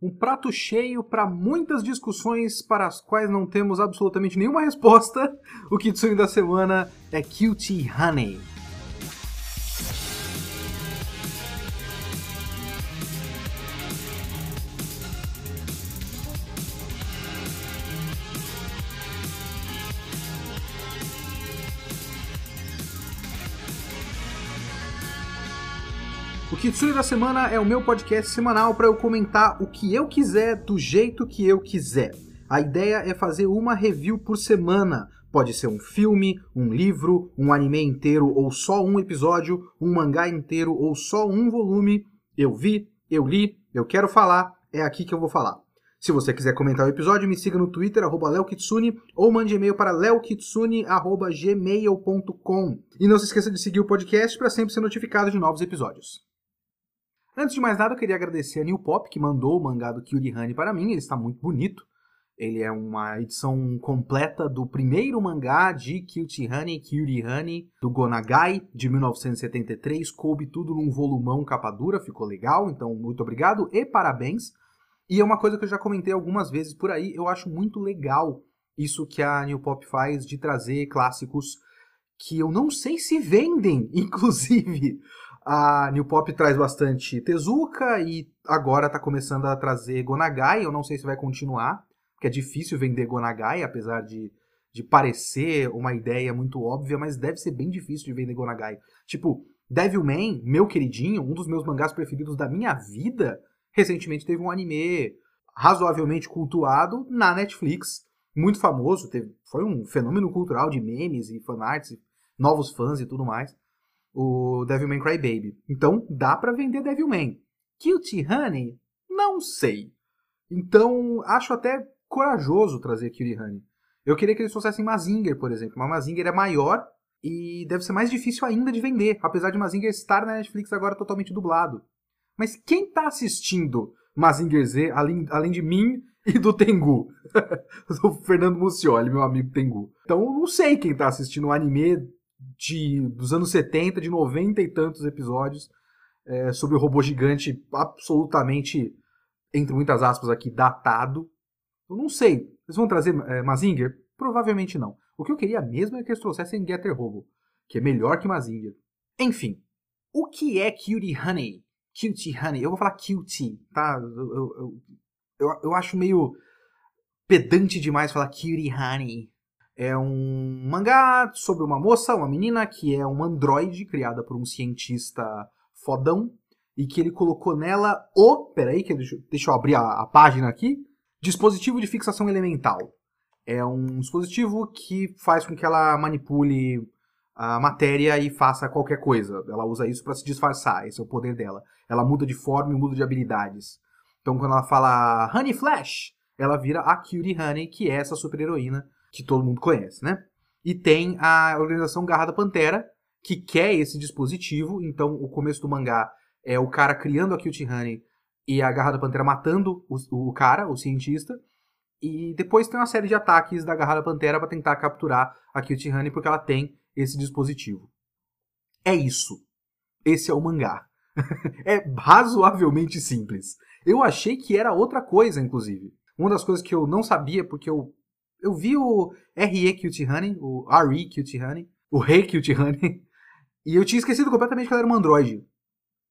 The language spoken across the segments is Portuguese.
Um prato cheio para muitas discussões para as quais não temos absolutamente nenhuma resposta. O Kitsune da semana é Cutie Honey. O Kitsune da Semana é o meu podcast semanal para eu comentar o que eu quiser do jeito que eu quiser. A ideia é fazer uma review por semana. Pode ser um filme, um livro, um anime inteiro ou só um episódio, um mangá inteiro ou só um volume. Eu vi, eu li, eu quero falar, é aqui que eu vou falar. Se você quiser comentar o episódio, me siga no Twitter, arroba leokitsune, ou mande e-mail para leokitsune.gmail.com. E não se esqueça de seguir o podcast para sempre ser notificado de novos episódios. Antes de mais nada, eu queria agradecer a New Pop, que mandou o mangá do Kyuri Honey para mim. Ele está muito bonito. Ele é uma edição completa do primeiro mangá de Kyuri Honey, do Gonagai, de 1973. Coube tudo num volumão capa dura, ficou legal. Então, muito obrigado e parabéns. E é uma coisa que eu já comentei algumas vezes por aí. Eu acho muito legal isso que a New Pop faz de trazer clássicos que eu não sei se vendem, inclusive. A New Pop traz bastante Tezuka e agora está começando a trazer Gonagai. Eu não sei se vai continuar, porque é difícil vender Gonagai, apesar de, de parecer uma ideia muito óbvia, mas deve ser bem difícil de vender Gonagai. Tipo, Devilman, meu queridinho, um dos meus mangás preferidos da minha vida, recentemente teve um anime razoavelmente cultuado na Netflix, muito famoso, teve, foi um fenômeno cultural de memes e fanarts, novos fãs e tudo mais o Devilman Crybaby. Então, dá para vender Devilman. Cutie Honey? Não sei. Então, acho até corajoso trazer Cutie Honey. Eu queria que eles trouxessem Mazinger, por exemplo. Mas Mazinger é maior e deve ser mais difícil ainda de vender, apesar de Mazinger estar na Netflix agora totalmente dublado. Mas quem tá assistindo Mazinger Z, além, além de mim e do Tengu? o Fernando Mucioli, meu amigo Tengu. Então, não sei quem tá assistindo o anime de, dos anos 70, de 90 e tantos episódios, é, sobre o robô gigante absolutamente, entre muitas aspas aqui, datado. Eu não sei. Eles vão trazer é, Mazinger? Provavelmente não. O que eu queria mesmo é que eles trouxessem Getter Robo, que é melhor que Mazinger. Enfim, o que é Cutie Honey? Cutie Honey. Eu vou falar Cutie, tá? Eu, eu, eu, eu acho meio pedante demais falar Cutie Honey. É um mangá sobre uma moça, uma menina, que é um androide criada por um cientista fodão e que ele colocou nela o. Peraí, que deixa, deixa eu abrir a, a página aqui. Dispositivo de fixação elemental. É um dispositivo que faz com que ela manipule a matéria e faça qualquer coisa. Ela usa isso para se disfarçar, esse é o poder dela. Ela muda de forma e muda de habilidades. Então, quando ela fala Honey Flash, ela vira a Cutie Honey, que é essa super-heroína que todo mundo conhece, né? E tem a organização Garra da Pantera, que quer esse dispositivo. Então, o começo do mangá é o cara criando a Cutie Honey e a Garra da Pantera matando o, o cara, o cientista. E depois tem uma série de ataques da Garra da Pantera para tentar capturar a Cutie Honey porque ela tem esse dispositivo. É isso. Esse é o mangá. é razoavelmente simples. Eu achei que era outra coisa, inclusive. Uma das coisas que eu não sabia, porque eu eu vi o RE Cutie Honey, o RE Cutie Honey, o Rei Cutie Honey, e eu tinha esquecido completamente que ela era um androide.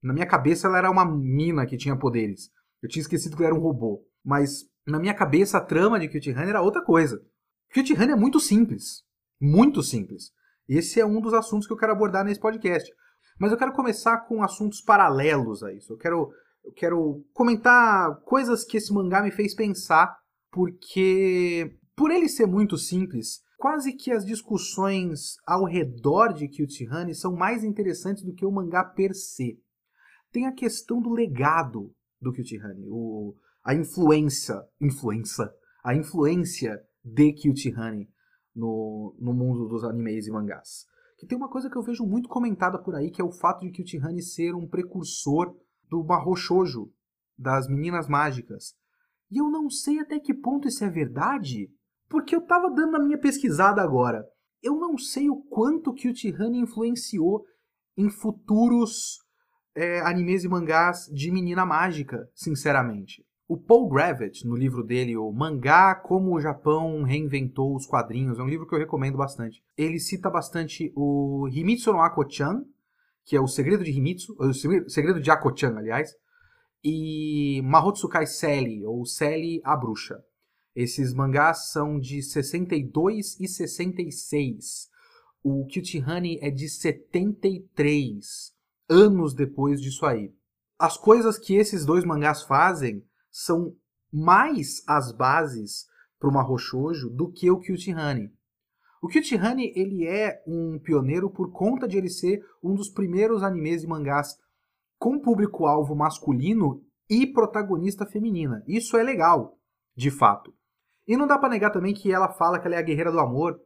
Na minha cabeça ela era uma mina que tinha poderes. Eu tinha esquecido que ela era um robô. Mas na minha cabeça a trama de Cutie Honey era outra coisa. Cutie Honey é muito simples. Muito simples. Esse é um dos assuntos que eu quero abordar nesse podcast. Mas eu quero começar com assuntos paralelos a isso. Eu quero, eu quero comentar coisas que esse mangá me fez pensar, porque por ele ser muito simples, quase que as discussões ao redor de Honey são mais interessantes do que o mangá per se. Tem a questão do legado do Honey, o, a influência, influência, a influência de Honey no, no mundo dos animes e mangás. Que tem uma coisa que eu vejo muito comentada por aí, que é o fato de Honey ser um precursor do Mahou Shoujo, das meninas mágicas. E eu não sei até que ponto isso é verdade, porque eu tava dando a minha pesquisada agora. Eu não sei o quanto que o Tihane influenciou em futuros é, animes e mangás de menina mágica, sinceramente. O Paul Gravett, no livro dele, o Mangá Como o Japão Reinventou os Quadrinhos, é um livro que eu recomendo bastante. Ele cita bastante o Himitsu no Ako-chan, que é o Segredo de Himitsu, o Segredo de Ako-chan, aliás, e Mahotsukai Sally, ou Sally a Bruxa. Esses mangás são de 62 e 66. O Cutie Honey é de 73, anos depois disso aí. As coisas que esses dois mangás fazem são mais as bases para uma Roshoujo do que o Cutie Honey. O Cutie Honey ele é um pioneiro por conta de ele ser um dos primeiros animes e mangás com público-alvo masculino e protagonista feminina. Isso é legal, de fato. E não dá para negar também que ela fala que ela é a guerreira do amor,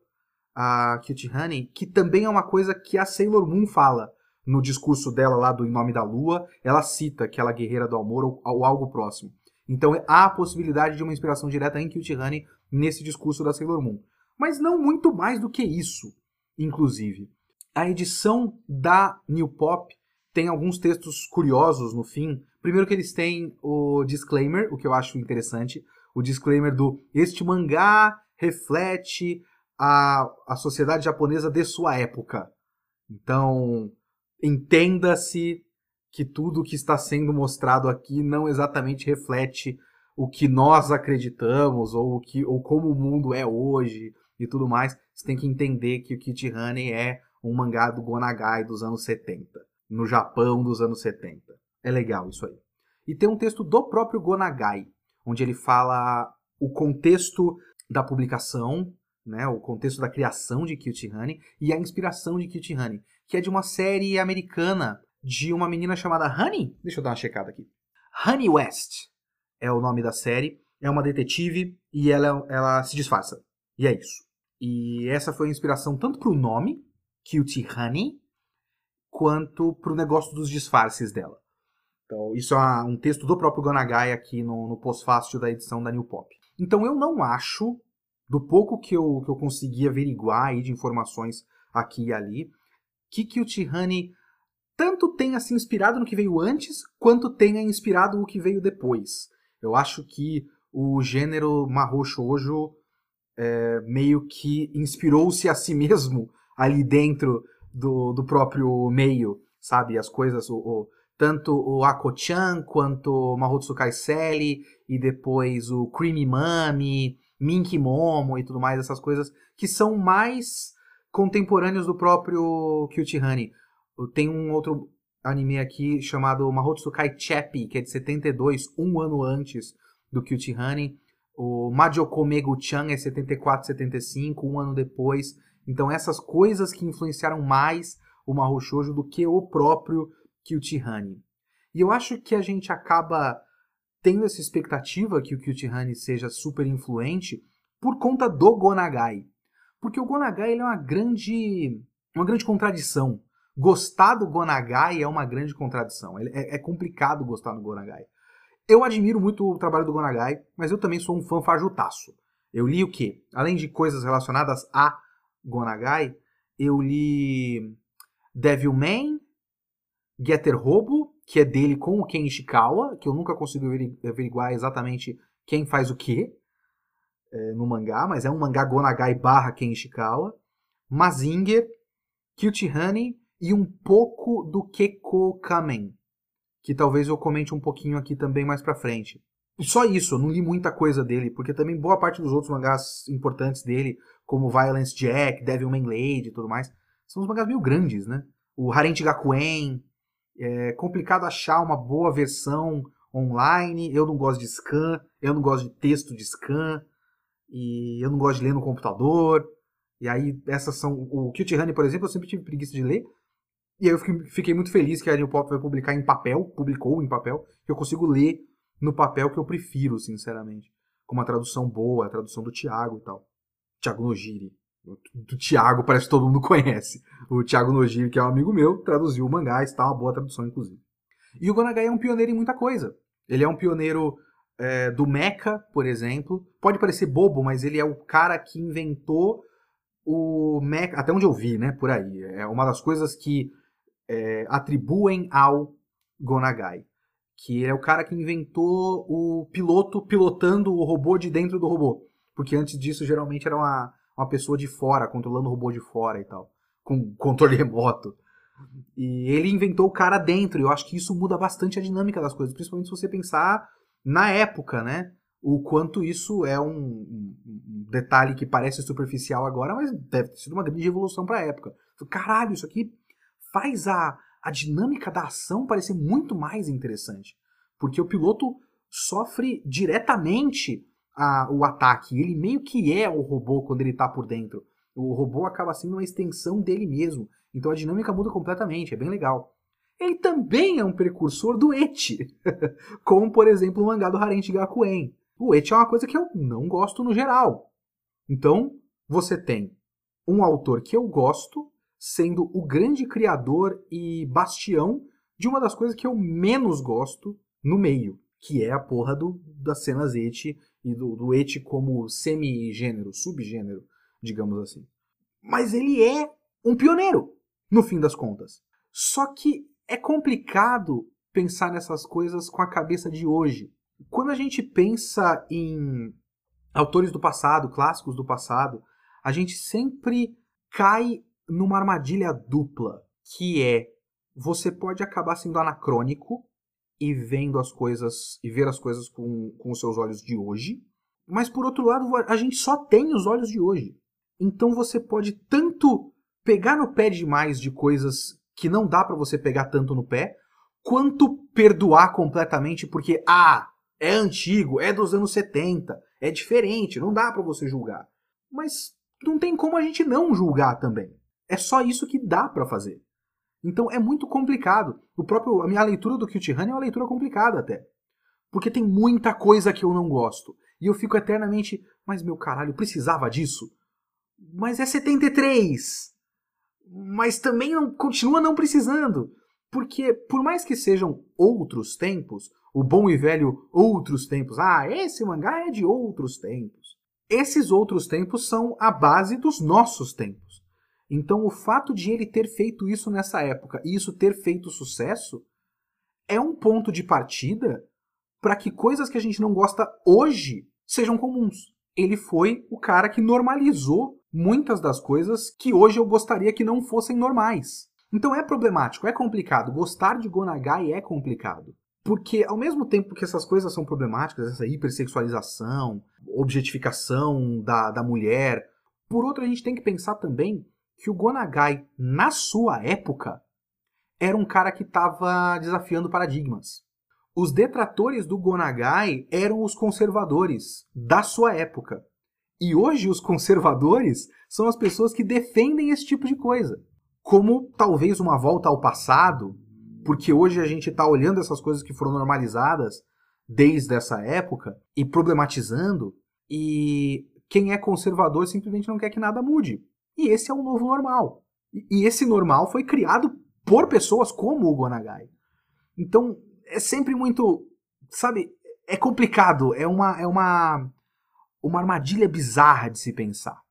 a Cutie Honey, que também é uma coisa que a Sailor Moon fala no discurso dela lá do Em Nome da Lua. Ela cita que ela é guerreira do amor ou, ou algo próximo. Então há a possibilidade de uma inspiração direta em Cutie Honey nesse discurso da Sailor Moon. Mas não muito mais do que isso, inclusive. A edição da New Pop tem alguns textos curiosos no fim. Primeiro que eles têm o disclaimer, o que eu acho interessante o disclaimer do este mangá reflete a, a sociedade japonesa de sua época. Então, entenda-se que tudo que está sendo mostrado aqui não exatamente reflete o que nós acreditamos ou o que ou como o mundo é hoje e tudo mais. Você tem que entender que o Kit Honey é um mangá do Gonagai dos anos 70, no Japão dos anos 70. É legal isso aí. E tem um texto do próprio Gonagai, onde ele fala o contexto da publicação, né, o contexto da criação de Cutie Honey e a inspiração de Cutie Honey, que é de uma série americana de uma menina chamada Honey. Deixa eu dar uma checada aqui. Honey West é o nome da série. É uma detetive e ela, ela se disfarça. E é isso. E essa foi a inspiração tanto para o nome, Cutie Honey, quanto para o negócio dos disfarces dela. Então, isso é um texto do próprio Gonagai aqui no, no pós-fácil da edição da New Pop. Então, eu não acho, do pouco que eu, que eu consegui averiguar aí de informações aqui e ali, que Kyutihani tanto tenha se inspirado no que veio antes, quanto tenha inspirado o que veio depois. Eu acho que o gênero Mahou Shoujo é, meio que inspirou-se a si mesmo ali dentro do, do próprio meio, sabe? As coisas, o, o tanto o Ako-chan quanto o Mahotsukai Sally e depois o Creamy Mami, Minky Momo e tudo mais, essas coisas que são mais contemporâneos do próprio Cutie Honey. Tem um outro anime aqui chamado Mahotsukai Chappie, que é de 72, um ano antes do Cutie Honey. O Majoko Megu-chan é 74, 75, um ano depois. Então essas coisas que influenciaram mais o Mahou Shoujo do que o próprio Cutie Honey. E eu acho que a gente acaba tendo essa expectativa que o Cutie Honey seja super influente por conta do Gonagai. Porque o Gonagai é uma grande, uma grande contradição. Gostar do Gonagai é uma grande contradição. É, é complicado gostar do Gonagai. Eu admiro muito o trabalho do Gonagai, mas eu também sou um fã fajutaço. Eu li o quê? Além de coisas relacionadas a Gonagai, eu li Devilman, Getter Robo, que é dele com o Ken Ishikawa, que eu nunca consigo averiguar exatamente quem faz o que é, no mangá, mas é um mangá Gonagai barra Ken Ishikawa. Mazinger, Cutie Honey e um pouco do Keko Kamen, que talvez eu comente um pouquinho aqui também mais pra frente. E só isso, eu não li muita coisa dele, porque também boa parte dos outros mangás importantes dele, como Violence Jack, Devilman Lady e tudo mais, são uns mangás meio grandes, né? O Harente Gakuen, é complicado achar uma boa versão online. Eu não gosto de scan, eu não gosto de texto de scan, e eu não gosto de ler no computador. E aí, essas são. O Cutie Honey, por exemplo, eu sempre tive preguiça de ler. E aí eu fiquei muito feliz que a New Pop vai publicar em papel, publicou em papel, que eu consigo ler no papel que eu prefiro, sinceramente. Com uma tradução boa, a tradução do Thiago e tal. Thiago Nogiri do Thiago, parece que todo mundo conhece. O Thiago Nojiri, que é um amigo meu, traduziu o mangá, está uma boa tradução, inclusive. E o Gonagai é um pioneiro em muita coisa. Ele é um pioneiro é, do mecha, por exemplo. Pode parecer bobo, mas ele é o cara que inventou o mecha, até onde eu vi, né, por aí. É uma das coisas que é, atribuem ao Gonagai. que é o cara que inventou o piloto pilotando o robô de dentro do robô. Porque antes disso, geralmente era uma, uma pessoa de fora, controlando o robô de fora e tal. Com controle remoto. E ele inventou o cara dentro, e eu acho que isso muda bastante a dinâmica das coisas, principalmente se você pensar na época, né? O quanto isso é um, um detalhe que parece superficial agora, mas deve ter sido uma grande revolução para a época. Caralho, isso aqui faz a, a dinâmica da ação parecer muito mais interessante. Porque o piloto sofre diretamente a, o ataque. Ele meio que é o robô quando ele está por dentro. O robô acaba sendo uma extensão dele mesmo. Então a dinâmica muda completamente, é bem legal. Ele também é um precursor do Eti, como por exemplo o mangá do Harente Gakuen. O Eti é uma coisa que eu não gosto no geral. Então, você tem um autor que eu gosto sendo o grande criador e bastião de uma das coisas que eu menos gosto no meio, que é a porra do, das cenas Eti e do, do Eti como semigênero, subgênero, digamos assim. Mas ele é um pioneiro no fim das contas. Só que é complicado pensar nessas coisas com a cabeça de hoje. Quando a gente pensa em autores do passado, clássicos do passado, a gente sempre cai numa armadilha dupla, que é você pode acabar sendo anacrônico e vendo as coisas e ver as coisas com, com os seus olhos de hoje, mas por outro lado, a gente só tem os olhos de hoje. Então você pode tanto pegar no pé demais de coisas que não dá para você pegar tanto no pé, quanto perdoar completamente porque, ah, é antigo, é dos anos 70, é diferente, não dá para você julgar. Mas não tem como a gente não julgar também. É só isso que dá para fazer. Então é muito complicado. O próprio a minha leitura do Cute Honey é uma leitura complicada até. Porque tem muita coisa que eu não gosto. E eu fico eternamente, mas meu caralho, precisava disso? Mas é 73 mas também não, continua não precisando. Porque, por mais que sejam outros tempos, o bom e velho outros tempos, ah, esse mangá é de outros tempos. Esses outros tempos são a base dos nossos tempos. Então, o fato de ele ter feito isso nessa época e isso ter feito sucesso é um ponto de partida para que coisas que a gente não gosta hoje sejam comuns. Ele foi o cara que normalizou muitas das coisas que hoje eu gostaria que não fossem normais. Então é problemático, é complicado. Gostar de Gonagai é complicado. Porque ao mesmo tempo que essas coisas são problemáticas, essa hipersexualização, objetificação da, da mulher, por outro a gente tem que pensar também que o Gonagai, na sua época, era um cara que estava desafiando paradigmas. Os detratores do Gonagai eram os conservadores da sua época. E hoje os conservadores são as pessoas que defendem esse tipo de coisa. Como talvez uma volta ao passado, porque hoje a gente está olhando essas coisas que foram normalizadas desde essa época e problematizando, e quem é conservador simplesmente não quer que nada mude. E esse é o novo normal. E esse normal foi criado por pessoas como o Gonagai. Então, é sempre muito, sabe, é complicado, é uma é uma uma armadilha bizarra de se pensar.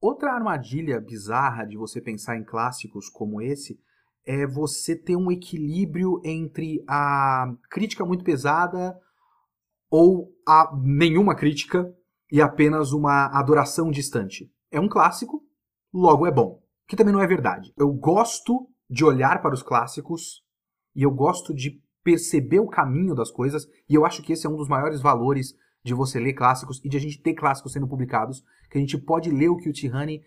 Outra armadilha bizarra de você pensar em clássicos como esse é você ter um equilíbrio entre a crítica muito pesada ou a nenhuma crítica e apenas uma adoração distante. É um clássico, logo é bom. Que também não é verdade. Eu gosto de olhar para os clássicos e eu gosto de perceber o caminho das coisas, e eu acho que esse é um dos maiores valores de você ler clássicos e de a gente ter clássicos sendo publicados, que a gente pode ler o Honey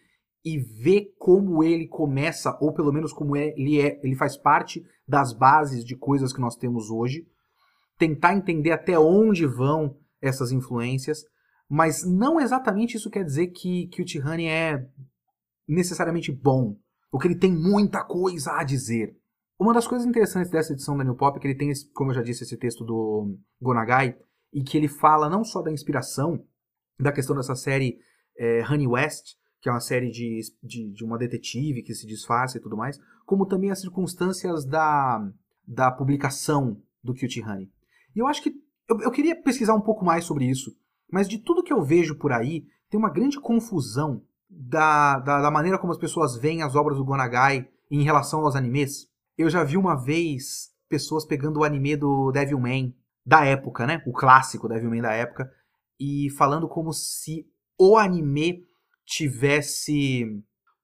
e ver como ele começa, ou pelo menos como é, ele é, ele faz parte das bases de coisas que nós temos hoje, tentar entender até onde vão essas influências, mas não exatamente isso quer dizer que, que o Honey é necessariamente bom, ou que ele tem muita coisa a dizer. Uma das coisas interessantes dessa edição da New Pop é que ele tem, como eu já disse, esse texto do Gonagai, e que ele fala não só da inspiração da questão dessa série é, Honey West, que é uma série de, de, de, uma detetive que se disfarça e tudo mais, como também as circunstâncias da, da publicação do Cutie Honey. E eu acho que eu, eu queria pesquisar um pouco mais sobre isso, mas de tudo que eu vejo por aí, tem uma grande confusão da, da, da maneira como as pessoas veem as obras do Gonagai em relação aos animes. Eu já vi uma vez pessoas pegando o anime do Devilman da época, né? O clássico Devilman da época, e falando como se o anime tivesse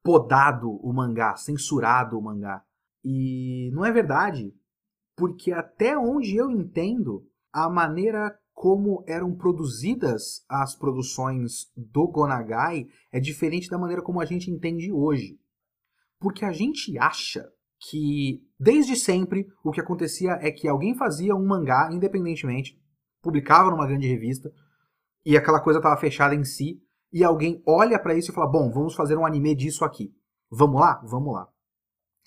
podado o mangá, censurado o mangá. E não é verdade, porque até onde eu entendo, a maneira como eram produzidas as produções do Gonagai é diferente da maneira como a gente entende hoje. Porque a gente acha que, desde sempre, o que acontecia é que alguém fazia um mangá independentemente, publicava numa grande revista, e aquela coisa estava fechada em si, e alguém olha para isso e fala: bom, vamos fazer um anime disso aqui. Vamos lá? Vamos lá.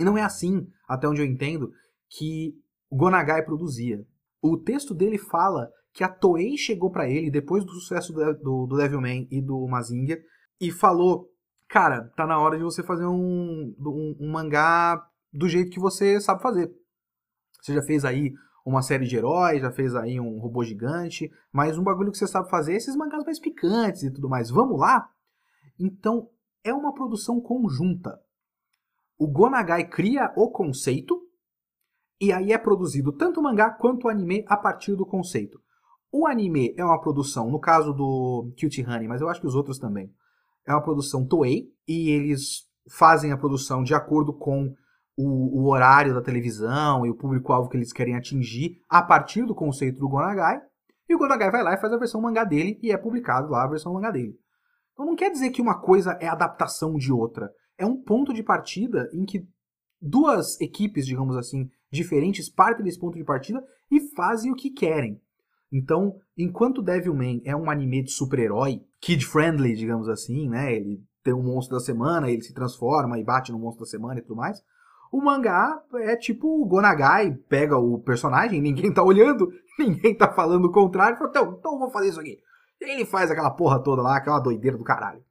E não é assim, até onde eu entendo, que o Gonagai produzia. O texto dele fala que a Toei chegou para ele depois do sucesso do, do, do Devilman e do Mazinger e falou: Cara, tá na hora de você fazer um, um, um mangá do jeito que você sabe fazer. Você já fez aí uma série de heróis, já fez aí um robô gigante, mas um bagulho que você sabe fazer é esses mangás mais picantes e tudo mais. Vamos lá? Então, é uma produção conjunta. O Gonagai cria o conceito, e aí é produzido tanto o mangá quanto o anime a partir do conceito. O anime é uma produção, no caso do Cutie Honey, mas eu acho que os outros também, é uma produção Toei, e eles fazem a produção de acordo com o, o horário da televisão e o público-alvo que eles querem atingir a partir do conceito do Gonagai. E o Gonagai vai lá e faz a versão mangá dele e é publicado lá a versão mangá dele. Então não quer dizer que uma coisa é adaptação de outra. É um ponto de partida em que duas equipes, digamos assim, diferentes partem desse ponto de partida e fazem o que querem. Então, enquanto Devilman é um anime de super-herói, kid-friendly, digamos assim, né? Ele tem um monstro da semana, ele se transforma e bate no monstro da semana e tudo mais. O mangá é tipo o Gonagai, pega o personagem, ninguém tá olhando, ninguém tá falando o contrário, fala, então, então vou fazer isso aqui. E ele faz aquela porra toda lá, aquela doideira do caralho.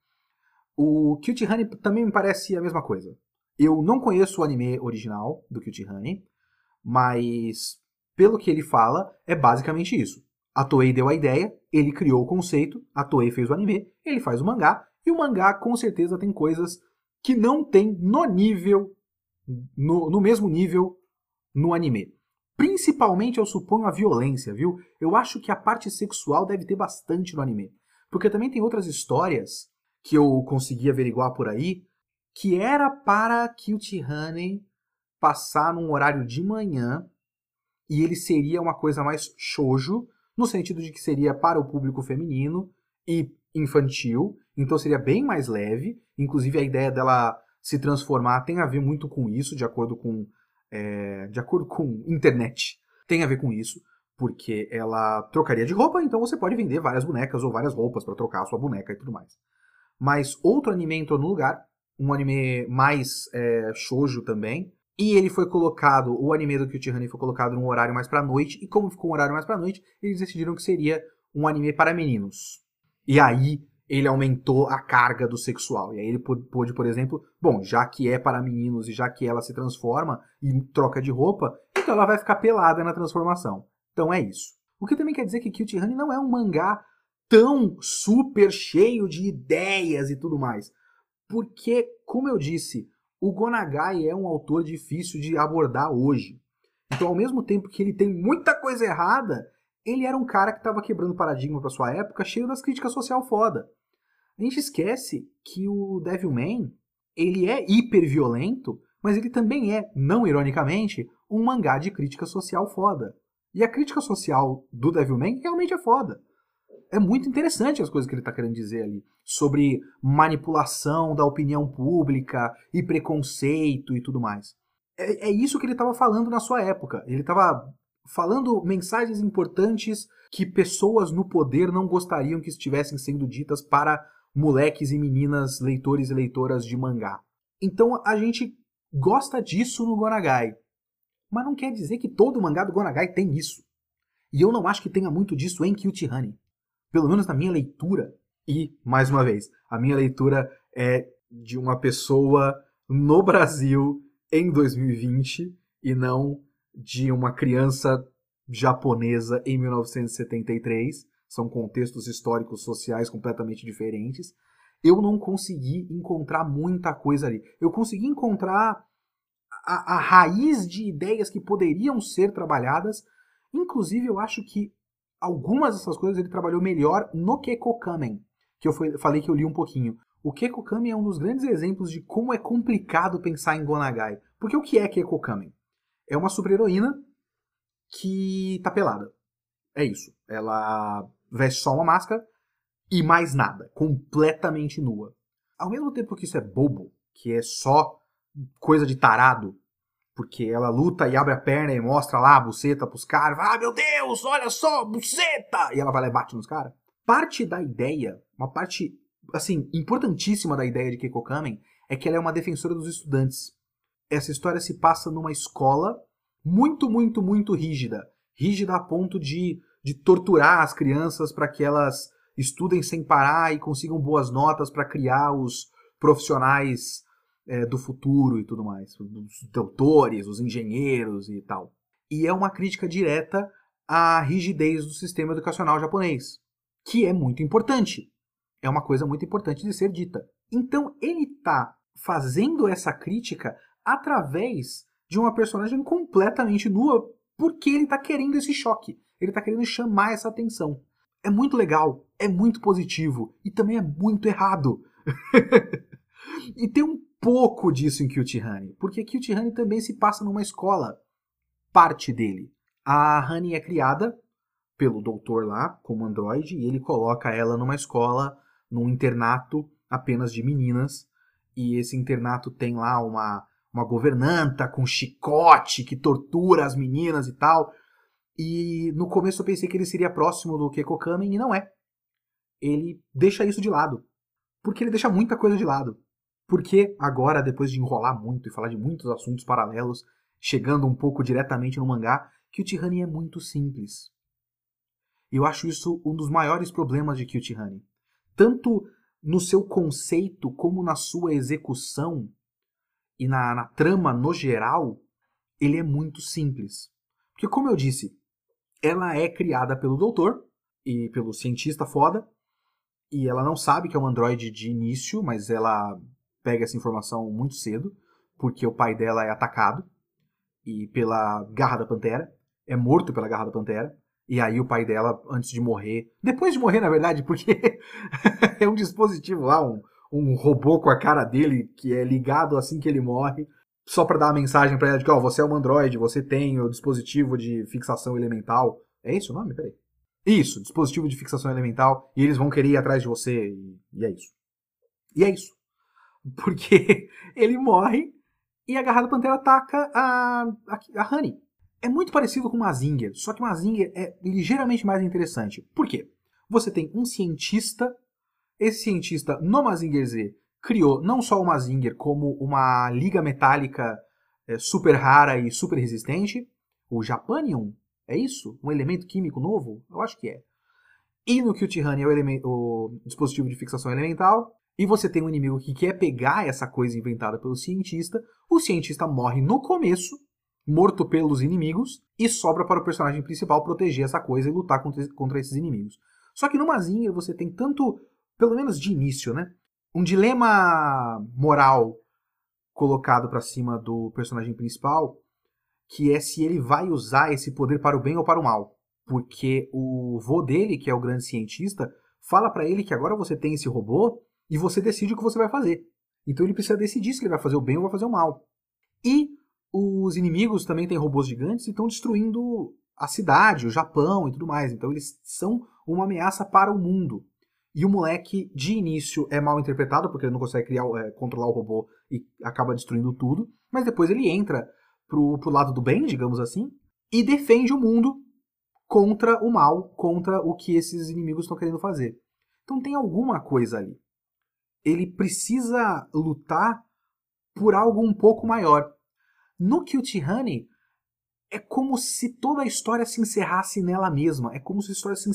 O Cutie Honey também me parece a mesma coisa. Eu não conheço o anime original do Cutie Honey, mas pelo que ele fala, é basicamente isso. A Toei deu a ideia, ele criou o conceito, a Toei fez o anime, ele faz o mangá, e o mangá com certeza tem coisas que não tem no nível no, no mesmo nível no anime. Principalmente, eu suponho, a violência, viu? Eu acho que a parte sexual deve ter bastante no anime. Porque também tem outras histórias que eu consegui averiguar por aí, que era para Cute Honey passar num horário de manhã e ele seria uma coisa mais shoujo, no sentido de que seria para o público feminino e infantil, então seria bem mais leve, inclusive a ideia dela se transformar tem a ver muito com isso, de acordo com, é, de acordo com internet. Tem a ver com isso, porque ela trocaria de roupa, então você pode vender várias bonecas ou várias roupas para trocar a sua boneca e tudo mais. Mas outro anime entrou no lugar, um anime mais é, shoujo também, e ele foi colocado, o anime do Cutie Honey foi colocado num horário mais pra noite, e como ficou um horário mais pra noite, eles decidiram que seria um anime para meninos. E aí ele aumentou a carga do sexual. E aí ele pôde, por exemplo, bom, já que é para meninos e já que ela se transforma e troca de roupa, então ela vai ficar pelada na transformação. Então é isso. O que também quer dizer que Cutie Honey não é um mangá tão super cheio de ideias e tudo mais. Porque, como eu disse, o Gonagai é um autor difícil de abordar hoje. Então, ao mesmo tempo que ele tem muita coisa errada, ele era um cara que estava quebrando paradigma para sua época, cheio das críticas social foda. A gente esquece que o Devilman, ele é hiper violento, mas ele também é, não ironicamente, um mangá de crítica social foda. E a crítica social do Devilman realmente é foda. É muito interessante as coisas que ele está querendo dizer ali. Sobre manipulação da opinião pública e preconceito e tudo mais. É, é isso que ele estava falando na sua época. Ele estava falando mensagens importantes que pessoas no poder não gostariam que estivessem sendo ditas para moleques e meninas leitores e leitoras de mangá. Então a gente gosta disso no Gonagai. Mas não quer dizer que todo mangá do Gonagai tem isso. E eu não acho que tenha muito disso em Cutie Honey. Pelo menos na minha leitura. E, mais uma vez, a minha leitura é de uma pessoa no Brasil em 2020 e não de uma criança japonesa em 1973 são contextos históricos sociais completamente diferentes. Eu não consegui encontrar muita coisa ali. Eu consegui encontrar a, a raiz de ideias que poderiam ser trabalhadas. Inclusive, eu acho que algumas dessas coisas ele trabalhou melhor no Kekokamen, que eu falei que eu li um pouquinho. O Kekokamen é um dos grandes exemplos de como é complicado pensar em Gonagai. Porque o que é Kekokamen? É uma super-heroína que tá pelada. É isso. Ela veste só uma máscara e mais nada. Completamente nua. Ao mesmo tempo que isso é bobo, que é só coisa de tarado, porque ela luta e abre a perna e mostra lá a buceta pros caras. Ah, meu Deus, olha só, buceta! E ela vai lá e bate nos caras. Parte da ideia, uma parte, assim, importantíssima da ideia de Keiko Kamen é que ela é uma defensora dos estudantes. Essa história se passa numa escola muito, muito, muito rígida. Rígida a ponto de, de torturar as crianças para que elas estudem sem parar e consigam boas notas para criar os profissionais é, do futuro e tudo mais, os doutores, os engenheiros e tal. E é uma crítica direta à rigidez do sistema educacional japonês, que é muito importante. É uma coisa muito importante de ser dita. Então ele está fazendo essa crítica através de uma personagem completamente nua, porque ele está querendo esse choque. Ele está querendo chamar essa atenção. É muito legal, é muito positivo e também é muito errado. e tem um pouco disso em Cute Honey, porque Cute Honey também se passa numa escola, parte dele. A Honey é criada pelo doutor lá, como androide, e ele coloca ela numa escola, num internato apenas de meninas, e esse internato tem lá uma, uma governanta com chicote que tortura as meninas e tal. E no começo eu pensei que ele seria próximo do Keiko Kamen, e não é. Ele deixa isso de lado. Porque ele deixa muita coisa de lado. Porque agora, depois de enrolar muito e falar de muitos assuntos paralelos, chegando um pouco diretamente no mangá, Cute Honey é muito simples. Eu acho isso um dos maiores problemas de Honey. Tanto no seu conceito como na sua execução e na, na trama no geral, ele é muito simples. Porque, como eu disse, ela é criada pelo doutor e pelo cientista foda, e ela não sabe que é um androide de início, mas ela pega essa informação muito cedo, porque o pai dela é atacado e pela garra da pantera, é morto pela garra da pantera. E aí o pai dela, antes de morrer, depois de morrer na verdade, porque é um dispositivo lá, um, um robô com a cara dele que é ligado assim que ele morre, só para dar a mensagem para ela de que ó, oh, você é um androide, você tem o dispositivo de fixação elemental. É isso o nome? Peraí. Isso, dispositivo de fixação elemental, e eles vão querer ir atrás de você, e, e é isso. E é isso. Porque ele morre e a Garra da Pantera ataca a, a, a Honey. É muito parecido com Mazinger, só que Mazinger é ligeiramente mais interessante. Por quê? Você tem um cientista, esse cientista no Mazinger Z criou não só o Mazinger como uma liga metálica é, super rara e super resistente, o Japanium, é isso? Um elemento químico novo? Eu acho que é. E no Cute Honey é o, o dispositivo de fixação elemental e você tem um inimigo que quer pegar essa coisa inventada pelo cientista, o cientista morre no começo, morto pelos inimigos, e sobra para o personagem principal proteger essa coisa e lutar contra, esses inimigos. Só que no Mazinha você tem tanto, pelo menos de início, né? Um dilema moral colocado para cima do personagem principal, que é se ele vai usar esse poder para o bem ou para o mal. Porque o vô dele, que é o grande cientista, fala para ele que agora você tem esse robô e você decide o que você vai fazer. Então ele precisa decidir se ele vai fazer o bem ou vai fazer o mal. E os inimigos também têm robôs gigantes e estão destruindo a cidade, o Japão e tudo mais. Então eles são uma ameaça para o mundo. E o moleque, de início, é mal interpretado, porque ele não consegue criar, é, controlar o robô e acaba destruindo tudo. Mas depois ele entra pro, pro lado do bem, digamos assim, e defende o mundo contra o mal, contra o que esses inimigos estão querendo fazer. Então tem alguma coisa ali ele precisa lutar por algo um pouco maior. No Cute Honey, é como se toda a história se encerrasse nela mesma. É como se a história se,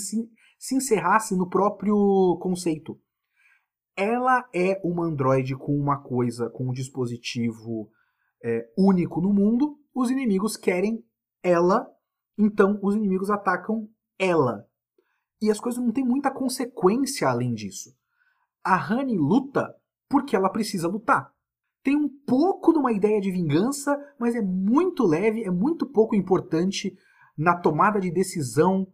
se encerrasse no próprio conceito. Ela é uma androide com uma coisa, com um dispositivo é, único no mundo. Os inimigos querem ela, então os inimigos atacam ela. E as coisas não têm muita consequência além disso a Honey luta porque ela precisa lutar. tem um pouco de uma ideia de vingança, mas é muito leve, é muito pouco importante na tomada de decisão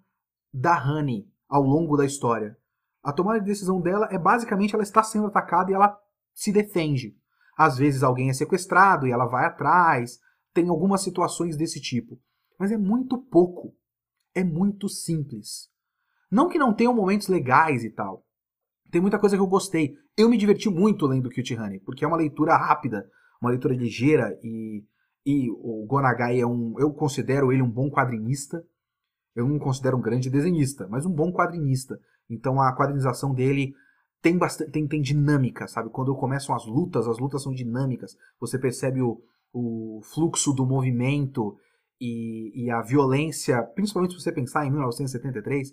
da Honey ao longo da história. A tomada de decisão dela é basicamente ela está sendo atacada e ela se defende. Às vezes alguém é sequestrado e ela vai atrás, tem algumas situações desse tipo. Mas é muito pouco. É muito simples. Não que não tenham momentos legais e tal. Tem muita coisa que eu gostei. Eu me diverti muito lendo Cutie Honey, porque é uma leitura rápida, uma leitura ligeira e, e o Gonagai é um. Eu considero ele um bom quadrinista. Eu não considero um grande desenhista, mas um bom quadrinista. Então a quadrinização dele tem bastante tem, tem dinâmica, sabe? Quando começam as lutas, as lutas são dinâmicas. Você percebe o, o fluxo do movimento e, e a violência, principalmente se você pensar em 1973,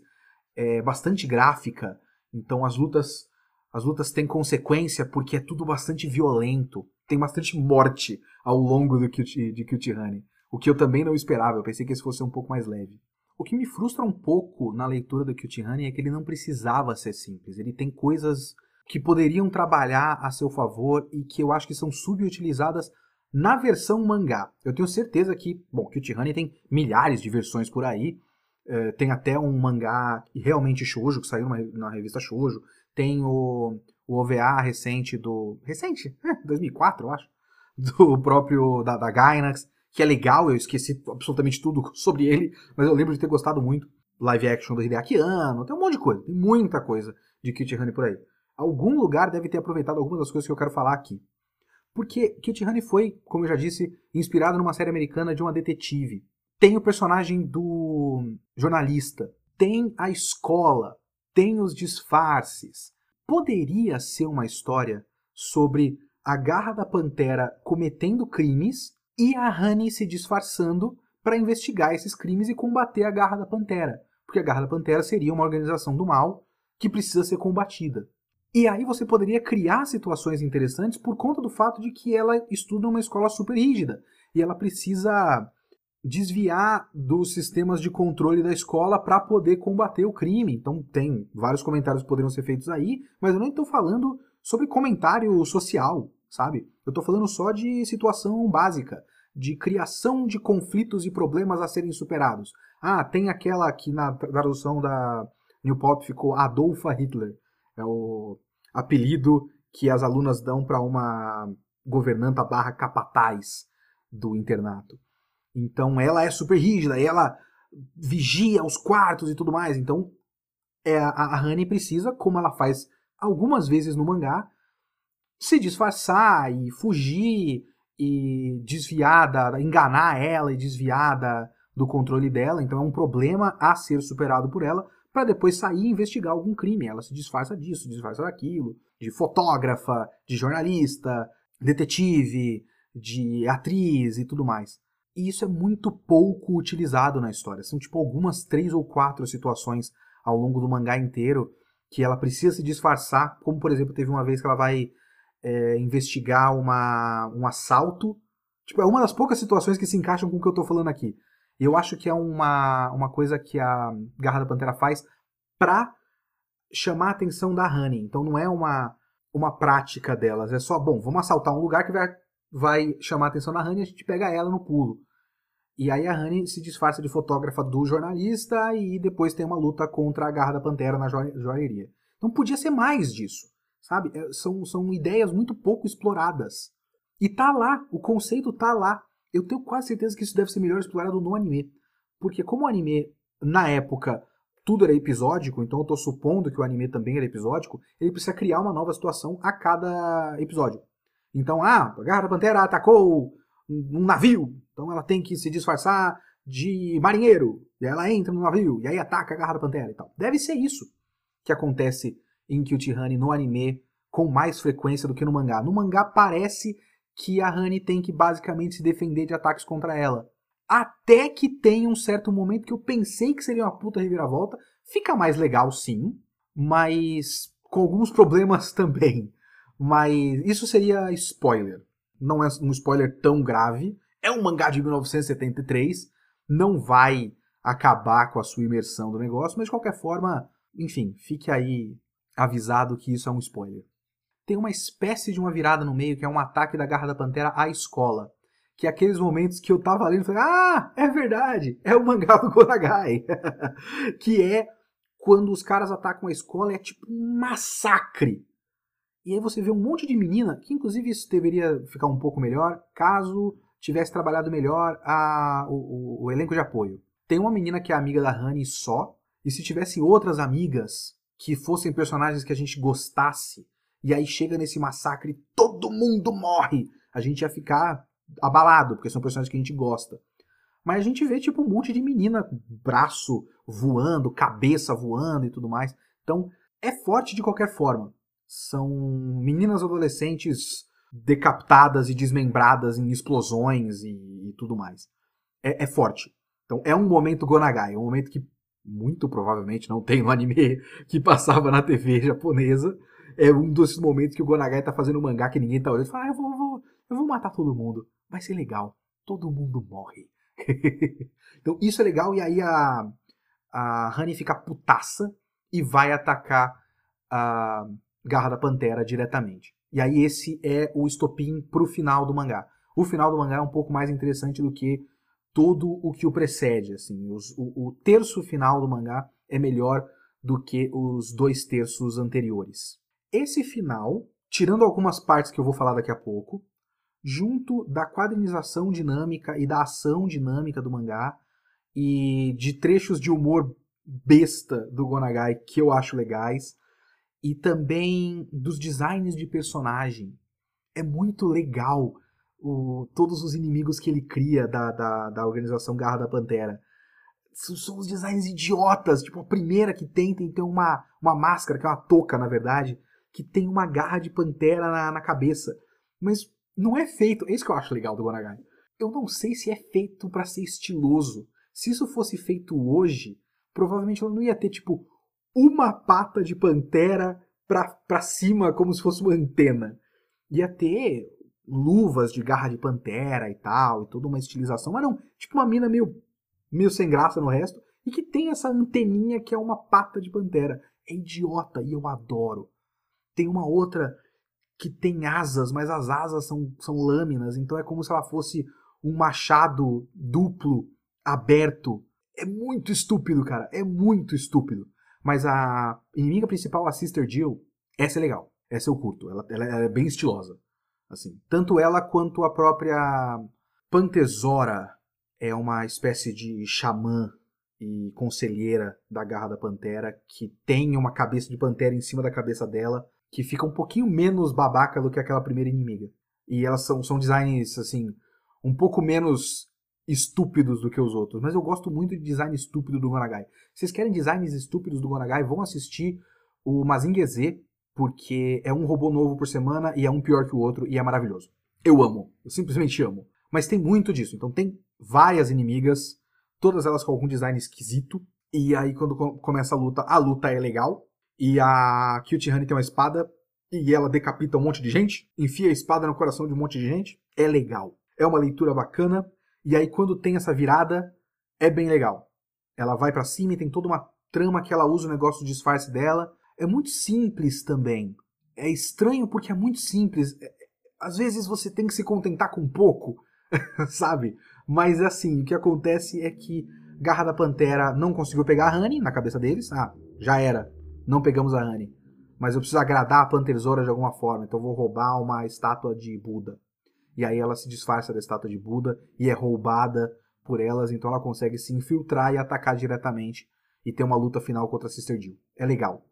é bastante gráfica. Então as lutas as lutas têm consequência porque é tudo bastante violento. Tem bastante morte ao longo do de Cutie Honey. O que eu também não esperava. Eu pensei que esse fosse um pouco mais leve. O que me frustra um pouco na leitura do Cutie Honey é que ele não precisava ser simples. Ele tem coisas que poderiam trabalhar a seu favor e que eu acho que são subutilizadas na versão mangá. Eu tenho certeza que, bom, Cutie Honey tem milhares de versões por aí. É, tem até um mangá realmente shoujo, que saiu na, na revista Shoujo. Tem o, o OVA recente do... Recente? É, 2004, eu acho. Do próprio, da, da Gainax que é legal, eu esqueci absolutamente tudo sobre ele, mas eu lembro de ter gostado muito. Live action do Hideaki Anno, tem um monte de coisa, tem muita coisa de Kit Honey por aí. Algum lugar deve ter aproveitado algumas das coisas que eu quero falar aqui. Porque Kit Honey foi, como eu já disse, inspirado numa série americana de uma detetive. Tem o personagem do jornalista, tem a escola, tem os disfarces. Poderia ser uma história sobre a garra da pantera cometendo crimes e a Honey se disfarçando para investigar esses crimes e combater a Garra da Pantera. Porque a Garra da Pantera seria uma organização do mal que precisa ser combatida. E aí você poderia criar situações interessantes por conta do fato de que ela estuda uma escola super rígida e ela precisa desviar dos sistemas de controle da escola para poder combater o crime. Então tem vários comentários que poderiam ser feitos aí, mas eu não estou falando sobre comentário social sabe? Eu estou falando só de situação básica, de criação de conflitos e problemas a serem superados. Ah, tem aquela que na tradução da New Pop ficou Adolfa Hitler. É o apelido que as alunas dão para uma governanta barra capataz do internato. Então ela é super rígida, ela vigia os quartos e tudo mais. Então é, a, a Honey precisa, como ela faz algumas vezes no mangá, se disfarçar e fugir e desviar da, enganar ela e desviar da, do controle dela. Então é um problema a ser superado por ela para depois sair e investigar algum crime. Ela se disfarça disso, disfarça daquilo, de fotógrafa, de jornalista, detetive, de atriz e tudo mais. E isso é muito pouco utilizado na história. São tipo algumas três ou quatro situações ao longo do mangá inteiro que ela precisa se disfarçar, como por exemplo teve uma vez que ela vai é, investigar uma, um assalto. Tipo, é uma das poucas situações que se encaixam com o que eu estou falando aqui. E eu acho que é uma, uma coisa que a Garra da Pantera faz pra chamar a atenção da Honey. Então não é uma, uma prática delas. É só, bom, vamos assaltar um lugar que vai, vai chamar a atenção da Honey e a gente pega ela no pulo. E aí a Honey se disfarça de fotógrafa do jornalista e depois tem uma luta contra a Garra da Pantera na joalheria. Então podia ser mais disso. Sabe? É, são, são ideias muito pouco exploradas. E tá lá, o conceito tá lá. Eu tenho quase certeza que isso deve ser melhor explorado no anime. Porque como o anime, na época, tudo era episódico, então eu tô supondo que o anime também era episódico, ele precisa criar uma nova situação a cada episódio. Então, ah, a Garra da Pantera atacou um navio, então ela tem que se disfarçar de marinheiro, e ela entra no navio, e aí ataca a Garra da Pantera e tal. Deve ser isso que acontece em Kyuchi-Honey no anime com mais frequência do que no mangá. No mangá parece que a Honey tem que basicamente se defender de ataques contra ela. Até que tem um certo momento que eu pensei que seria uma puta reviravolta. Fica mais legal sim, mas com alguns problemas também. Mas isso seria spoiler. Não é um spoiler tão grave. É um mangá de 1973. Não vai acabar com a sua imersão do negócio, mas de qualquer forma, enfim, fique aí avisado que isso é um spoiler. tem uma espécie de uma virada no meio, que é um ataque da Garra da Pantera à escola. Que é aqueles momentos que eu tava lendo e falei, ah, é verdade, é o mangá do Gonagai. que é quando os caras atacam a escola, é tipo um massacre. E aí você vê um monte de menina, que inclusive isso deveria ficar um pouco melhor, caso tivesse trabalhado melhor a, o, o, o elenco de apoio. Tem uma menina que é amiga da Honey só, e se tivesse outras amigas que fossem personagens que a gente gostasse, e aí chega nesse massacre e todo mundo morre, a gente ia ficar abalado, porque são personagens que a gente gosta. Mas a gente vê, tipo, um monte de menina, braço voando, cabeça voando e tudo mais. Então, é forte de qualquer forma. São meninas adolescentes decapitadas e desmembradas em explosões e, e tudo mais. É, é, forte. Então, é um momento Gonagai, é um momento que muito provavelmente não tem no anime que passava na TV japonesa. É um desses momentos que o Gonagai tá fazendo um mangá que ninguém tá olhando fala, ah, eu vou, vou, eu vou matar todo mundo. Vai ser legal. Todo mundo morre. então isso é legal e aí a, a Honey fica putaça e vai atacar a Garra da Pantera diretamente. E aí esse é o estopim pro final do mangá. O final do mangá é um pouco mais interessante do que todo o que o precede. Assim, os, o, o terço final do mangá é melhor do que os dois terços anteriores. Esse final, tirando algumas partes que eu vou falar daqui a pouco, junto da quadrinização dinâmica e da ação dinâmica do mangá e de trechos de humor besta do Gonagai que eu acho legais e também dos designs de personagem. É muito legal o, todos os inimigos que ele cria da, da, da organização Garra da Pantera. São, são os designs idiotas. Tipo, a primeira que tem tem, uma, uma máscara, que é uma touca, na verdade, que tem uma garra de pantera na, na cabeça. Mas não é feito. É isso que eu acho legal do Gonagai. Eu não sei se é feito para ser estiloso. Se isso fosse feito hoje, provavelmente ela não ia ter, tipo, uma pata de pantera pra cima, como se fosse uma antena. Ia ter luvas de garra de pantera e tal, e toda uma estilização, mas não, tipo uma mina meio, meio sem graça no resto, e que tem essa anteninha que é uma pata de pantera. É idiota e eu adoro. Tem uma outra que tem asas, mas as asas são, são lâminas, então é como se ela fosse um machado duplo, aberto. É muito estúpido, cara, é muito estúpido. Mas a inimiga principal, a Sister Jill, essa é legal. Essa eu curto, ela, ela é bem estilosa. Assim, tanto ela quanto a própria Pantesora é uma espécie de xamã e conselheira da Garra da Pantera que tem uma cabeça de pantera em cima da cabeça dela, que fica um pouquinho menos babaca do que aquela primeira inimiga. E elas são, são designs, assim, um pouco menos estúpidos do que os outros. Mas eu gosto muito de design estúpido do Gonagai. Se vocês querem designs estúpidos do Gonagai, vão assistir o Mazinger Z, porque é um robô novo por semana e é um pior que o outro e é maravilhoso. Eu amo, eu simplesmente amo. Mas tem muito disso, então tem várias inimigas, todas elas com algum design esquisito, e aí quando começa a luta, a luta é legal, e a Cute Honey tem uma espada e ela decapita um monte de gente, enfia a espada no coração de um monte de gente, é legal. É uma leitura bacana, e aí quando tem essa virada, é bem legal. Ela vai para cima e tem toda uma trama que ela usa o negócio de disfarce dela, é muito simples também. É estranho porque é muito simples. É, às vezes você tem que se contentar com pouco, sabe? Mas assim, o que acontece é que Garra da Pantera não conseguiu pegar a Honey na cabeça deles. Ah, já era. Não pegamos a Honey. Mas eu preciso agradar a Panterzora de alguma forma, então vou roubar uma estátua de Buda. E aí ela se disfarça da estátua de Buda e é roubada por elas, então ela consegue se infiltrar e atacar diretamente e ter uma luta final contra a Sister Jill. É legal.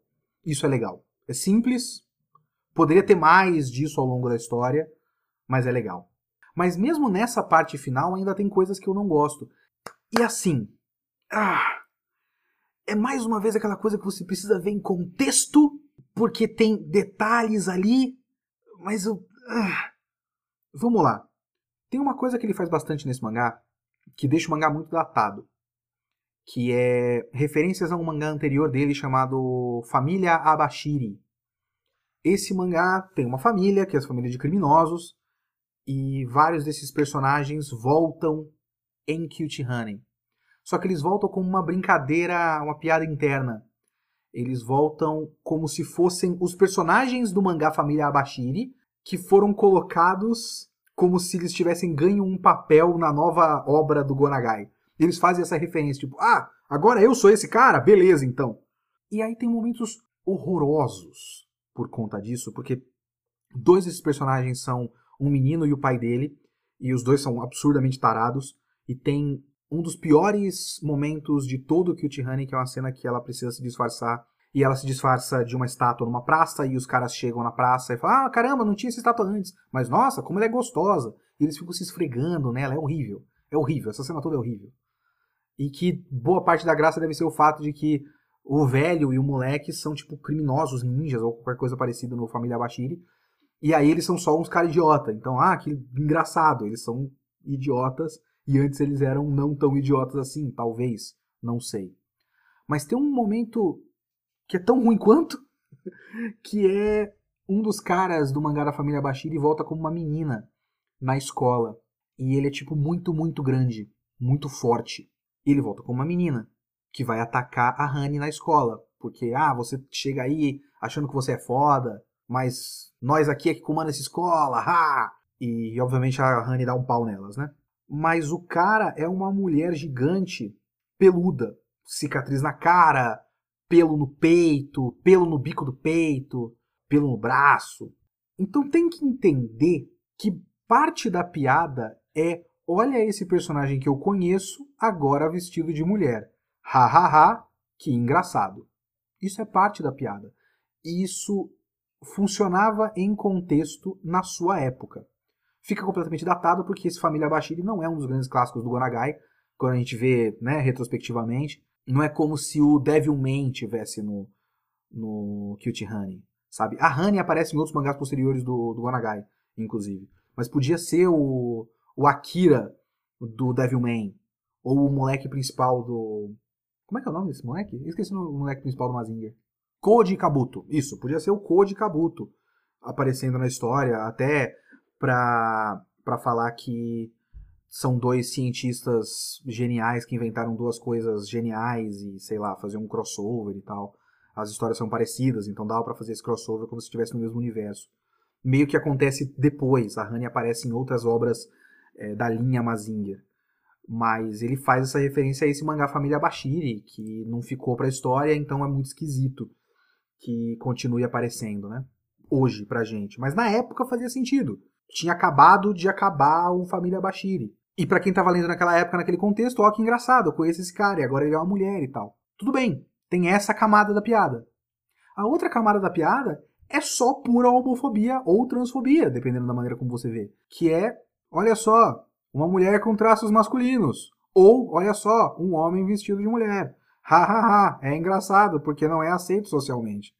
Isso é legal. É simples, poderia ter mais disso ao longo da história, mas é legal. Mas mesmo nessa parte final ainda tem coisas que eu não gosto. E assim, ah, é mais uma vez aquela coisa que você precisa ver em contexto, porque tem detalhes ali, mas eu. Ah, vamos lá. Tem uma coisa que ele faz bastante nesse mangá, que deixa o mangá muito datado que é referências a um mangá anterior dele chamado Família Abashiri. Esse mangá tem uma família, que é a família de criminosos, e vários desses personagens voltam em Cute Honey. Só que eles voltam com uma brincadeira, uma piada interna. Eles voltam como se fossem os personagens do mangá Família Abashiri que foram colocados como se eles tivessem ganho um papel na nova obra do Gonagai. Eles fazem essa referência, tipo, ah, agora eu sou esse cara? Beleza, então. E aí tem momentos horrorosos por conta disso, porque dois desses personagens são um menino e o pai dele, e os dois são absurdamente tarados, e tem um dos piores momentos de todo o Cute Honey, que é uma cena que ela precisa se disfarçar, e ela se disfarça de uma estátua numa praça, e os caras chegam na praça e falam, ah, caramba, não tinha essa estátua antes, mas nossa, como ela é gostosa, e eles ficam se esfregando nela, é horrível, é horrível, essa cena toda é horrível. E que boa parte da graça deve ser o fato de que o velho e o moleque são tipo criminosos, ninjas ou qualquer coisa parecida no Família Bashiri. E aí eles são só uns caras idiota. Então, ah, que engraçado, eles são idiotas e antes eles eram não tão idiotas assim, talvez, não sei. Mas tem um momento que é tão ruim quanto, que é um dos caras do mangá da família Bashiri volta como uma menina na escola. E ele é tipo muito, muito grande, muito forte. E ele volta como uma menina que vai atacar a Honey na escola. Porque, ah, você chega aí achando que você é foda, mas nós aqui é que comanda essa escola, ha! E, obviamente, a Honey dá um pau nelas, né? Mas o cara é uma mulher gigante, peluda, cicatriz na cara, pelo no peito, pelo no bico do peito, pelo no braço. Então tem que entender que parte da piada é olha esse personagem que eu conheço agora vestido de mulher. Ha ha ha, que engraçado. Isso é parte da piada. Isso funcionava em contexto na sua época. Fica completamente datado porque esse Família Bashiri não é um dos grandes clássicos do Gonagai, quando a gente vê né, retrospectivamente. Não é como se o Devilman tivesse no, no Cute Honey, sabe? A Honey aparece em outros mangás posteriores do, do Gonagai, inclusive. Mas podia ser o, o Akira do Devilman, ou o moleque principal do, como é que é o nome desse moleque? Eu esqueci o moleque principal do Mazinger. Code Kabuto. Isso, podia ser o Code Kabuto aparecendo na história, até pra, pra falar que são dois cientistas geniais que inventaram duas coisas geniais e, sei lá, fazer um crossover e tal. As histórias são parecidas, então dava para fazer esse crossover como se estivesse no mesmo universo. Meio que acontece depois, a Honey aparece em outras obras é, da linha Mazinger. Mas ele faz essa referência a esse mangá Família Bashiri, que não ficou pra história, então é muito esquisito que continue aparecendo, né? Hoje, pra gente. Mas na época fazia sentido. Tinha acabado de acabar o Família Bashiri. E para quem tava lendo naquela época, naquele contexto, ó, que engraçado, eu conheço esse cara, e agora ele é uma mulher e tal. Tudo bem, tem essa camada da piada. A outra camada da piada é só pura homofobia ou transfobia, dependendo da maneira como você vê. Que é, olha só, uma mulher com traços masculinos. Ou, olha só, um homem vestido de mulher. Ha ha ha, é engraçado porque não é aceito socialmente.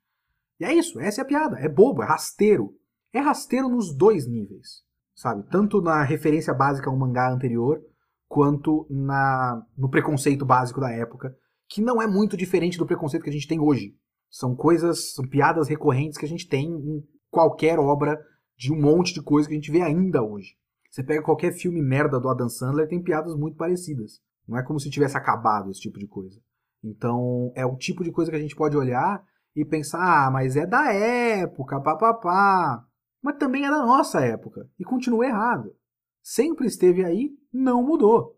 E é isso, essa é a piada. É bobo, é rasteiro. É rasteiro nos dois níveis, sabe? Tanto na referência básica a um mangá anterior, quanto na no preconceito básico da época, que não é muito diferente do preconceito que a gente tem hoje. São coisas, são piadas recorrentes que a gente tem em qualquer obra de um monte de coisa que a gente vê ainda hoje. Você pega qualquer filme merda do Adam Sandler, tem piadas muito parecidas. Não é como se tivesse acabado esse tipo de coisa. Então, é o tipo de coisa que a gente pode olhar e pensar, ah, mas é da época, papapá. Mas também é da nossa época. E continua errado. Sempre esteve aí, não mudou.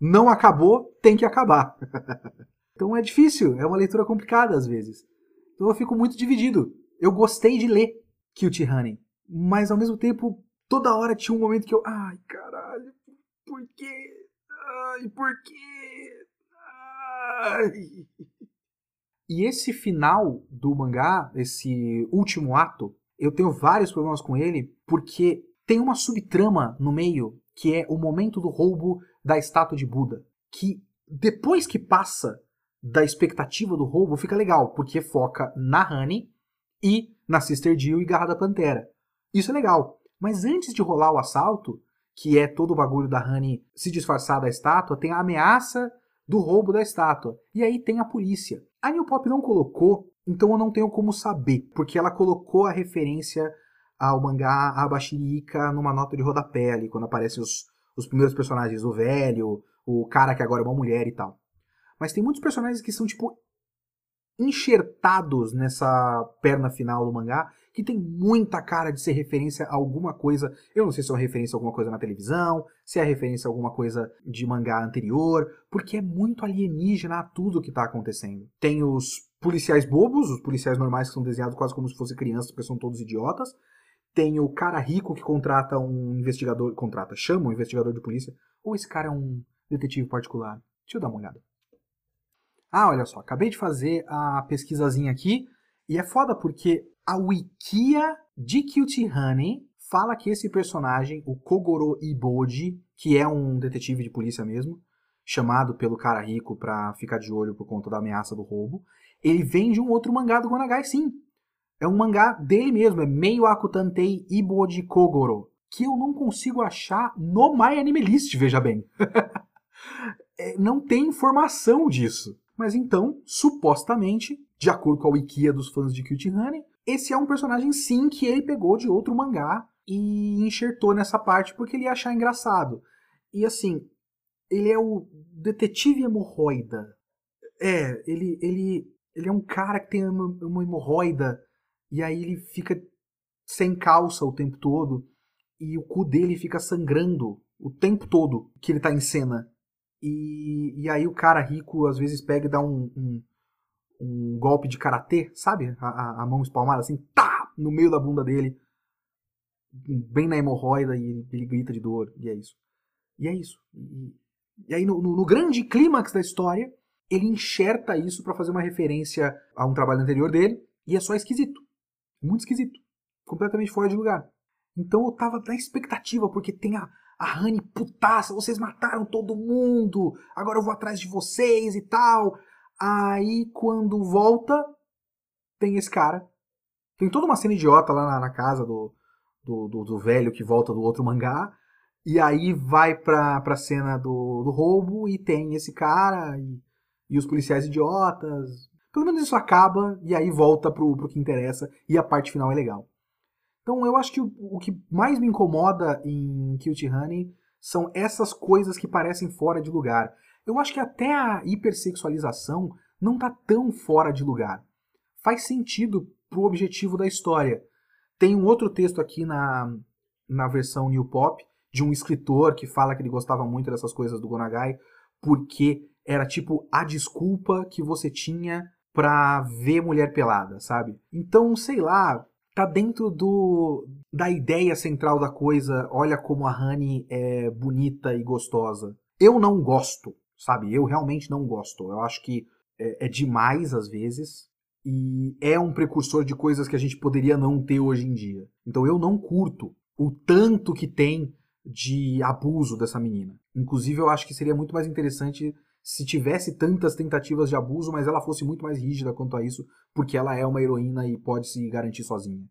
Não acabou, tem que acabar. então é difícil, é uma leitura complicada às vezes. Então eu fico muito dividido. Eu gostei de ler Cute Honey, mas ao mesmo tempo toda hora tinha um momento que eu. Ai, caralho, por quê? Ai, por quê? Ai. E esse final do mangá, esse último ato, eu tenho vários problemas com ele, porque tem uma subtrama no meio, que é o momento do roubo da estátua de Buda. Que depois que passa da expectativa do roubo, fica legal, porque foca na Honey e na Sister Jill e Garra da Pantera. Isso é legal. Mas antes de rolar o assalto, que é todo o bagulho da Honey se disfarçar da estátua, tem a ameaça do roubo da estátua. E aí tem a polícia. A New Pop não colocou, então eu não tenho como saber, porque ela colocou a referência ao mangá Abashirika numa nota de rodapé ali, quando aparecem os, os primeiros personagens, o velho, o cara que agora é uma mulher e tal. Mas tem muitos personagens que são, tipo, enxertados nessa perna final do mangá que tem muita cara de ser referência a alguma coisa. Eu não sei se é uma referência a alguma coisa na televisão, se é referência a alguma coisa de mangá anterior, porque é muito alienígena a tudo que tá acontecendo. Tem os policiais bobos, os policiais normais que são desenhados quase como se fossem crianças, porque são todos idiotas. Tem o cara rico que contrata um investigador, contrata, chama um investigador de polícia, ou esse cara é um detetive particular. Deixa eu dar uma olhada. Ah, olha só, acabei de fazer a pesquisazinha aqui, e é foda porque a Wikia de Cutie Honey fala que esse personagem, o Kogoro Iboji, que é um detetive de polícia mesmo, chamado pelo cara rico pra ficar de olho por conta da ameaça do roubo, ele vem de um outro mangá do Gonagai, sim. É um mangá dele mesmo, é Meio Akutantei Iboji Kogoro, que eu não consigo achar no My Anime List, veja bem. é, não tem informação disso. Mas então, supostamente, de acordo com a wikia dos fãs de Cutie Honey, esse é um personagem sim que ele pegou de outro mangá e enxertou nessa parte porque ele ia achar engraçado. E assim, ele é o detetive hemorroida. É, ele, ele, ele é um cara que tem uma, uma hemorroida e aí ele fica sem calça o tempo todo e o cu dele fica sangrando o tempo todo que ele tá em cena. E, e aí o cara rico às vezes pega e dá um, um um golpe de karatê, sabe? A, a, a, mão espalmada assim, tá! No meio da bunda dele, bem na hemorroida, e ele, ele grita de dor, e é isso. E é isso. E, e aí, no, no, no grande clímax da história, ele enxerta isso para fazer uma referência a um trabalho anterior dele, e é só esquisito. Muito esquisito. Completamente fora de lugar. Então eu tava na expectativa, porque tem a, a Honey putaça, vocês mataram todo mundo, agora eu vou atrás de vocês e tal. Aí quando volta, tem esse cara. Tem toda uma cena idiota lá na, na casa do, do, do, do, velho que volta do outro mangá. E aí vai pra, pra cena do, do roubo e tem esse cara e, e os policiais idiotas. Pelo menos isso acaba e aí volta pro, pro que interessa e a parte final é legal. Então eu acho que o, o que mais me incomoda em Cute Honey são essas coisas que parecem fora de lugar. Eu acho que até a hipersexualização não está tão fora de lugar. Faz sentido pro objetivo da história. Tem um outro texto aqui na, na versão New Pop de um escritor que fala que ele gostava muito dessas coisas do Gonagai porque era tipo a desculpa que você tinha pra ver mulher pelada, sabe? Então, sei lá, tá dentro do da ideia central da coisa. Olha como a Honey é bonita e gostosa. Eu não gosto sabe? Eu realmente não gosto. Eu acho que é, é demais às vezes e é um precursor de coisas que a gente poderia não ter hoje em dia. Então eu não curto o tanto que tem de abuso dessa menina. Inclusive eu acho que seria muito mais interessante se tivesse tantas tentativas de abuso, mas ela fosse muito mais rígida quanto a isso, porque ela é uma heroína e pode se garantir sozinha.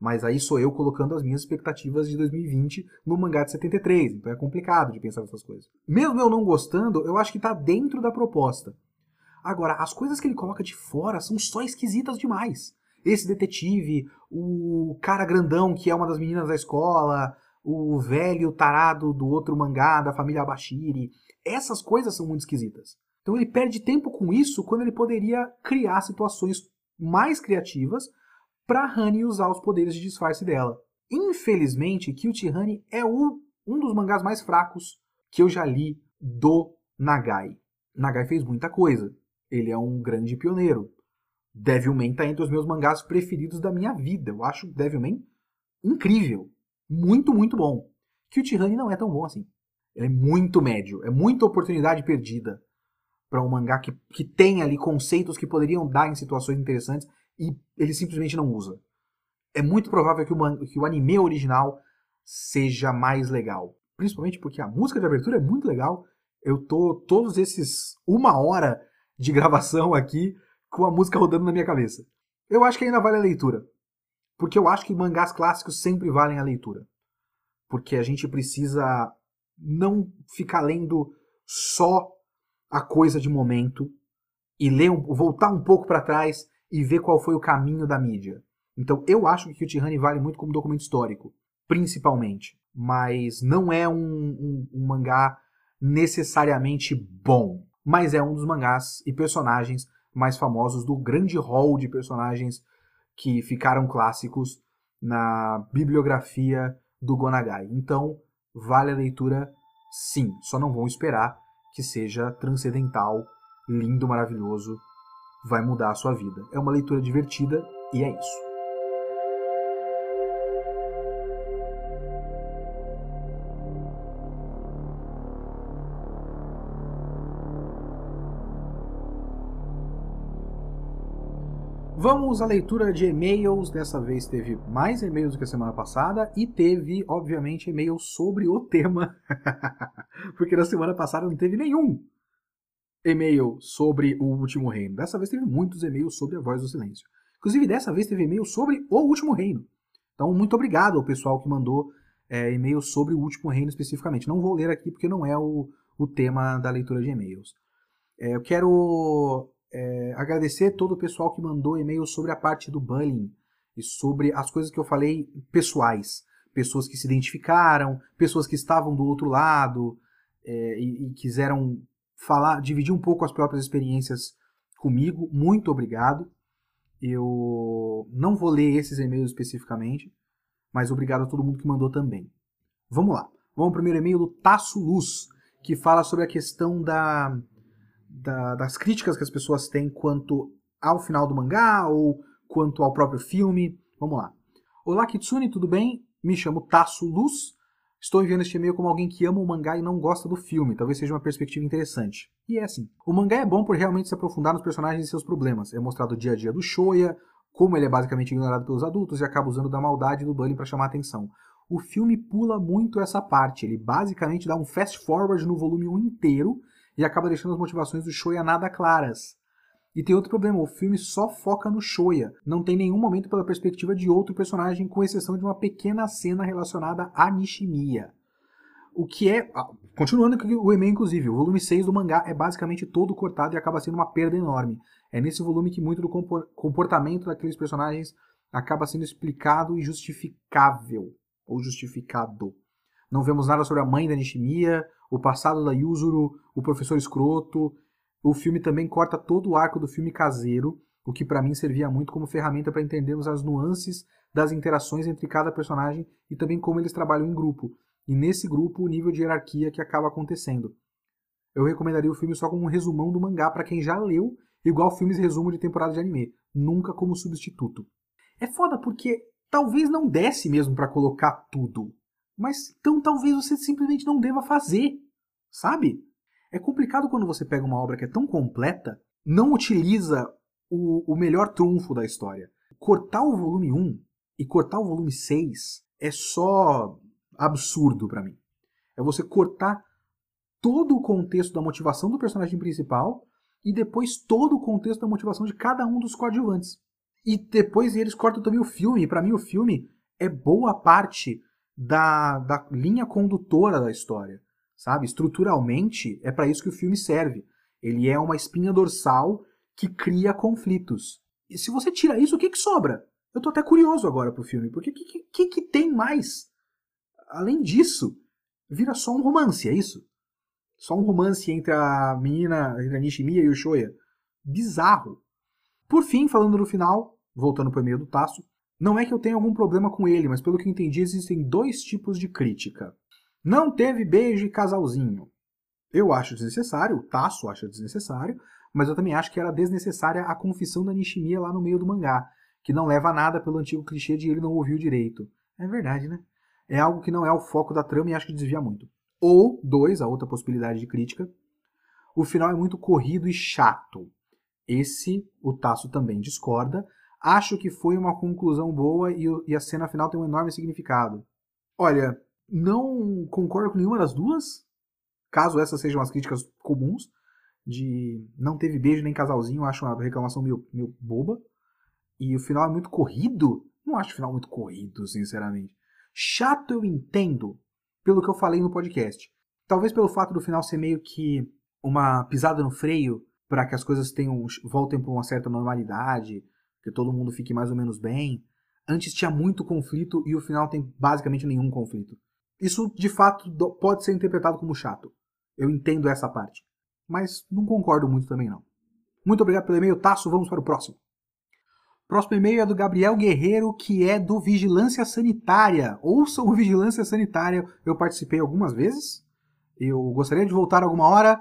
Mas aí sou eu colocando as minhas expectativas de 2020 no mangá de 73, então é complicado de pensar nessas coisas. Mesmo eu não gostando, eu acho que tá dentro da proposta. Agora, as coisas que ele coloca de fora são só esquisitas demais. Esse detetive, o cara grandão que é uma das meninas da escola, o velho tarado do outro mangá da família Abashiri, essas coisas são muito esquisitas. Então ele perde tempo com isso quando ele poderia criar situações mais criativas para Honey usar os poderes de disfarce dela. Infelizmente, Cute Honey é o, um dos mangás mais fracos que eu já li do Nagai. Nagai fez muita coisa. Ele é um grande pioneiro. Devilman está entre os meus mangás preferidos da minha vida. Eu acho Devilman incrível. Muito, muito bom. Cute Honey não é tão bom assim. É muito médio. É muita oportunidade perdida para um mangá que, que tem ali conceitos que poderiam dar em situações interessantes e ele simplesmente não usa. É muito provável que o, que o anime original seja mais legal. Principalmente porque a música de abertura é muito legal. Eu tô todos esses uma hora de gravação aqui com a música rodando na minha cabeça. Eu acho que ainda vale a leitura. Porque eu acho que mangás clássicos sempre valem a leitura. Porque a gente precisa não ficar lendo só a coisa de momento e ler, voltar um pouco para trás e ver qual foi o caminho da mídia. Então eu acho que o Honey vale muito como documento histórico, principalmente. Mas não é um, um, um mangá necessariamente bom. Mas é um dos mangás e personagens mais famosos do grande hall de personagens que ficaram clássicos na bibliografia do Gonagai. Então, vale a leitura sim, só não vão esperar que seja transcendental, lindo, maravilhoso, vai mudar a sua vida. É uma leitura divertida e é isso. Vamos à leitura de e-mails. Dessa vez teve mais e-mails do que a semana passada e teve, obviamente, e-mails sobre o tema. Porque na semana passada não teve nenhum e-mail sobre o Último Reino. Dessa vez teve muitos e-mails sobre a Voz do Silêncio. Inclusive, dessa vez teve e-mail sobre o Último Reino. Então, muito obrigado ao pessoal que mandou é, e-mails sobre o Último Reino especificamente. Não vou ler aqui porque não é o, o tema da leitura de e-mails. É, eu quero é, agradecer todo o pessoal que mandou e-mails sobre a parte do bullying e sobre as coisas que eu falei pessoais. Pessoas que se identificaram, pessoas que estavam do outro lado é, e, e quiseram falar, dividir um pouco as próprias experiências comigo. Muito obrigado. Eu não vou ler esses e-mails especificamente, mas obrigado a todo mundo que mandou também. Vamos lá. Vamos ao primeiro e-mail do Tasso Luz, que fala sobre a questão da da, das críticas que as pessoas têm quanto ao final do mangá ou quanto ao próprio filme. Vamos lá. Olá, Kitsune, tudo bem? Me chamo Tasso Luz. Estou enviando este e-mail como alguém que ama o mangá e não gosta do filme. Talvez seja uma perspectiva interessante. E é assim. O mangá é bom por realmente se aprofundar nos personagens e seus problemas. É mostrado o dia a dia do Shoya, como ele é basicamente ignorado pelos adultos e acaba usando da maldade do bullying para chamar atenção. O filme pula muito essa parte. Ele basicamente dá um fast forward no volume 1 inteiro e acaba deixando as motivações do Shoya nada claras. E tem outro problema, o filme só foca no Shoya, não tem nenhum momento pela perspectiva de outro personagem, com exceção de uma pequena cena relacionada a Nishimiya. O que é. Ah, continuando o e-mail, inclusive, o volume 6 do mangá é basicamente todo cortado e acaba sendo uma perda enorme. É nesse volume que muito do comportamento daqueles personagens acaba sendo explicado e justificável. Ou justificado. Não vemos nada sobre a mãe da Nishimiya, o passado da Yuzuru, o professor escroto. O filme também corta todo o arco do filme caseiro, o que para mim servia muito como ferramenta para entendermos as nuances das interações entre cada personagem e também como eles trabalham em grupo. E nesse grupo, o nível de hierarquia que acaba acontecendo. Eu recomendaria o filme só como um resumão do mangá para quem já leu, igual filmes resumo de temporada de anime, nunca como substituto. É foda porque talvez não desse mesmo para colocar tudo. Mas então talvez você simplesmente não deva fazer, sabe? É complicado quando você pega uma obra que é tão completa, não utiliza o, o melhor trunfo da história. Cortar o volume 1 e cortar o volume 6 é só absurdo para mim. É você cortar todo o contexto da motivação do personagem principal e depois todo o contexto da motivação de cada um dos coadjuvantes. E depois eles cortam também o filme. Para mim o filme é boa parte da, da linha condutora da história, sabe? Estruturalmente, é para isso que o filme serve. Ele é uma espinha dorsal que cria conflitos. E se você tira isso, o que, que sobra? Eu tô até curioso agora pro filme, porque o que, que, que tem mais? Além disso, vira só um romance, é isso? Só um romance entre a menina, entre a Nishimiya e o Shoya. Bizarro. Por fim, falando no final, voltando pro e-mail do Tasso, não é que eu tenha algum problema com ele, mas pelo que entendi, existem dois tipos de crítica. Não teve beijo e casalzinho. Eu acho desnecessário, o Tasso acha desnecessário, mas eu também acho que era desnecessária a confissão da Nishimiya lá no meio do mangá, que não leva a nada pelo antigo clichê de ele não ouviu direito. É verdade, né? É algo que não é o foco da trama e acho que desvia muito. Ou, dois, a outra possibilidade de crítica, o final é muito corrido e chato. Esse, o Tasso também discorda, Acho que foi uma conclusão boa e, e a cena final tem um enorme significado. Olha, não concordo com nenhuma das duas, caso essas sejam as críticas comuns, de não teve beijo nem casalzinho, acho uma reclamação meio, meio boba. E o final é muito corrido. Não acho o final muito corrido, sinceramente. Chato eu entendo, pelo que eu falei no podcast. Talvez pelo fato do final ser meio que uma pisada no freio para que as coisas tenham voltem para uma certa normalidade, que todo mundo fique mais ou menos bem. Antes tinha muito conflito e o final tem basicamente nenhum conflito. Isso de fato pode ser interpretado como chato. Eu entendo essa parte. Mas não concordo muito também não. Muito obrigado pelo e-mail, Tasso. Vamos para o próximo. Próximo e-mail é do Gabriel Guerreiro, que é do Vigilância Sanitária. Ouçam o Vigilância Sanitária. Eu participei algumas vezes. Eu gostaria de voltar alguma hora.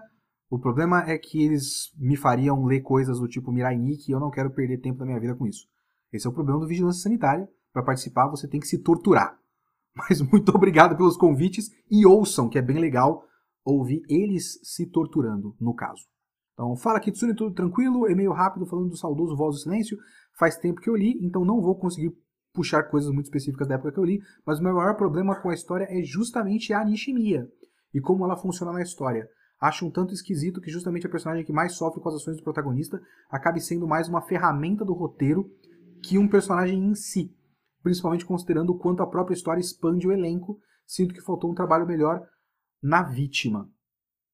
O problema é que eles me fariam ler coisas do tipo Mirai Nikki e eu não quero perder tempo da minha vida com isso. Esse é o problema do Vigilância Sanitária. Para participar, você tem que se torturar. Mas muito obrigado pelos convites e ouçam, que é bem legal ouvir eles se torturando, no caso. Então, fala Kitsune, tudo tranquilo? E-mail rápido falando do saudoso Voz do Silêncio. Faz tempo que eu li, então não vou conseguir puxar coisas muito específicas da época que eu li, mas o meu maior problema com a história é justamente a Nishimiya e como ela funciona na história. Acho um tanto esquisito que justamente a personagem que mais sofre com as ações do protagonista acabe sendo mais uma ferramenta do roteiro que um personagem em si, principalmente considerando o quanto a própria história expande o elenco, sinto que faltou um trabalho melhor na vítima.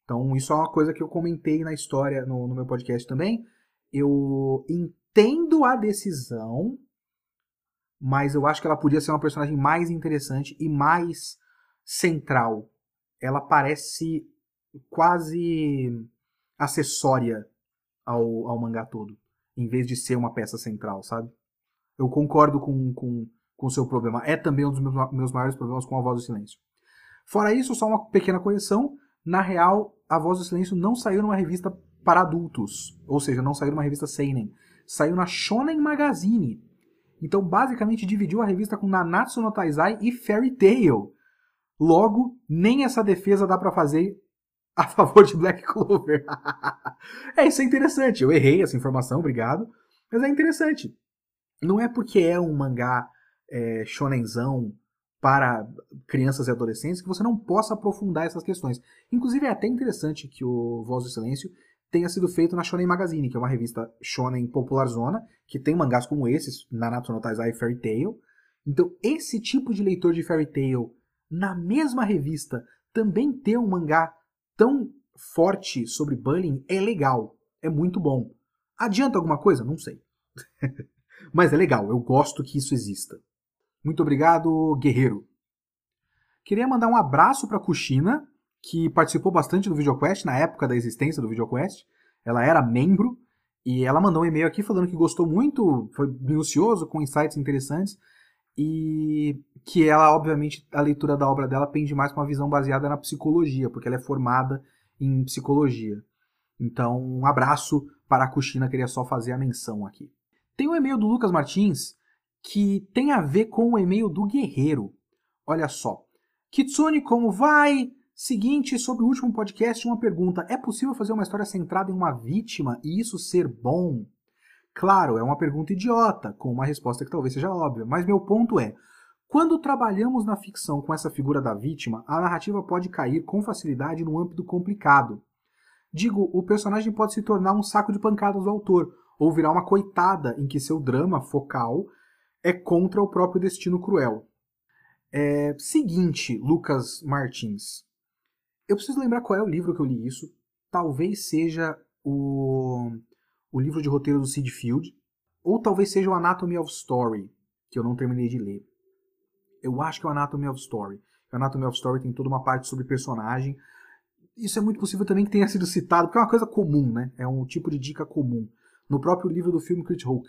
Então, isso é uma coisa que eu comentei na história no, no meu podcast também. Eu entendo a decisão, mas eu acho que ela podia ser uma personagem mais interessante e mais central. Ela parece quase acessória ao, ao mangá todo, em vez de ser uma peça central, sabe? Eu concordo com, com, com o seu problema. É também um dos meus, meus maiores problemas com a voz do silêncio. Fora isso, só uma pequena correção. Na real, a Voz do Silêncio não saiu numa revista para adultos, ou seja, não saiu numa revista seinen, saiu na Shonen Magazine. Então, basicamente, dividiu a revista com Nanatsu no Taizai e Fairy Tail. Logo, nem essa defesa dá para fazer a favor de Black Clover. é, isso é interessante. Eu errei essa informação, obrigado. Mas é interessante. Não é porque é um mangá é, shonenzão para crianças e adolescentes que você não possa aprofundar essas questões. Inclusive é até interessante que o Voz do Silêncio tenha sido feito na Shonen Magazine, que é uma revista shonen popular zona, que tem mangás como esses, Nanatsu no Taizai e Fairy Tail. Então, esse tipo de leitor de Fairy Tail, na mesma revista, também ter um mangá tão forte sobre bullying é legal, é muito bom. Adianta alguma coisa? Não sei. Mas é legal, eu gosto que isso exista. Muito obrigado, guerreiro. Queria mandar um abraço para Kushina, que participou bastante do VideoQuest na época da existência do VideoQuest. Ela era membro e ela mandou um e-mail aqui falando que gostou muito, foi minucioso, com insights interessantes e que ela, obviamente, a leitura da obra dela pende mais para uma visão baseada na psicologia, porque ela é formada em psicologia. Então, um abraço para a Kushina, queria só fazer a menção aqui. Tem um e-mail do Lucas Martins que tem a ver com o e-mail do guerreiro. Olha só. Kitsune, como vai? Seguinte, sobre o último podcast, uma pergunta. É possível fazer uma história centrada em uma vítima e isso ser bom? Claro, é uma pergunta idiota, com uma resposta que talvez seja óbvia, mas meu ponto é: quando trabalhamos na ficção com essa figura da vítima, a narrativa pode cair com facilidade num âmbito complicado. Digo, o personagem pode se tornar um saco de pancadas do autor, ou virar uma coitada em que seu drama focal é contra o próprio destino cruel. É, seguinte, Lucas Martins. Eu preciso lembrar qual é o livro que eu li isso. Talvez seja o, o livro de roteiro do Sid Field. Ou talvez seja o Anatomy of Story, que eu não terminei de ler. Eu acho que é o Anatomy of Story. O Anatomy of Story tem toda uma parte sobre personagem. Isso é muito possível também que tenha sido citado, porque é uma coisa comum, né? É um tipo de dica comum. No próprio livro do filme Crit Hulk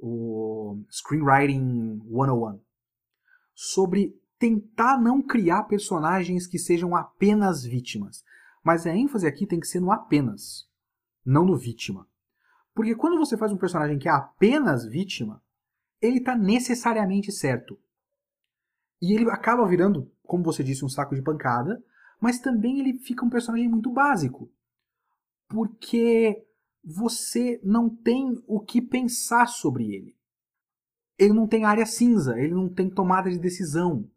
o Screenwriting 101, sobre tentar não criar personagens que sejam apenas vítimas. Mas a ênfase aqui tem que ser no apenas, não no vítima. Porque quando você faz um personagem que é apenas vítima, ele está necessariamente certo. E ele acaba virando, como você disse, um saco de pancada, mas também ele fica um personagem muito básico. Porque você não tem o que pensar sobre ele. Ele não tem área cinza, ele não tem tomada de decisão.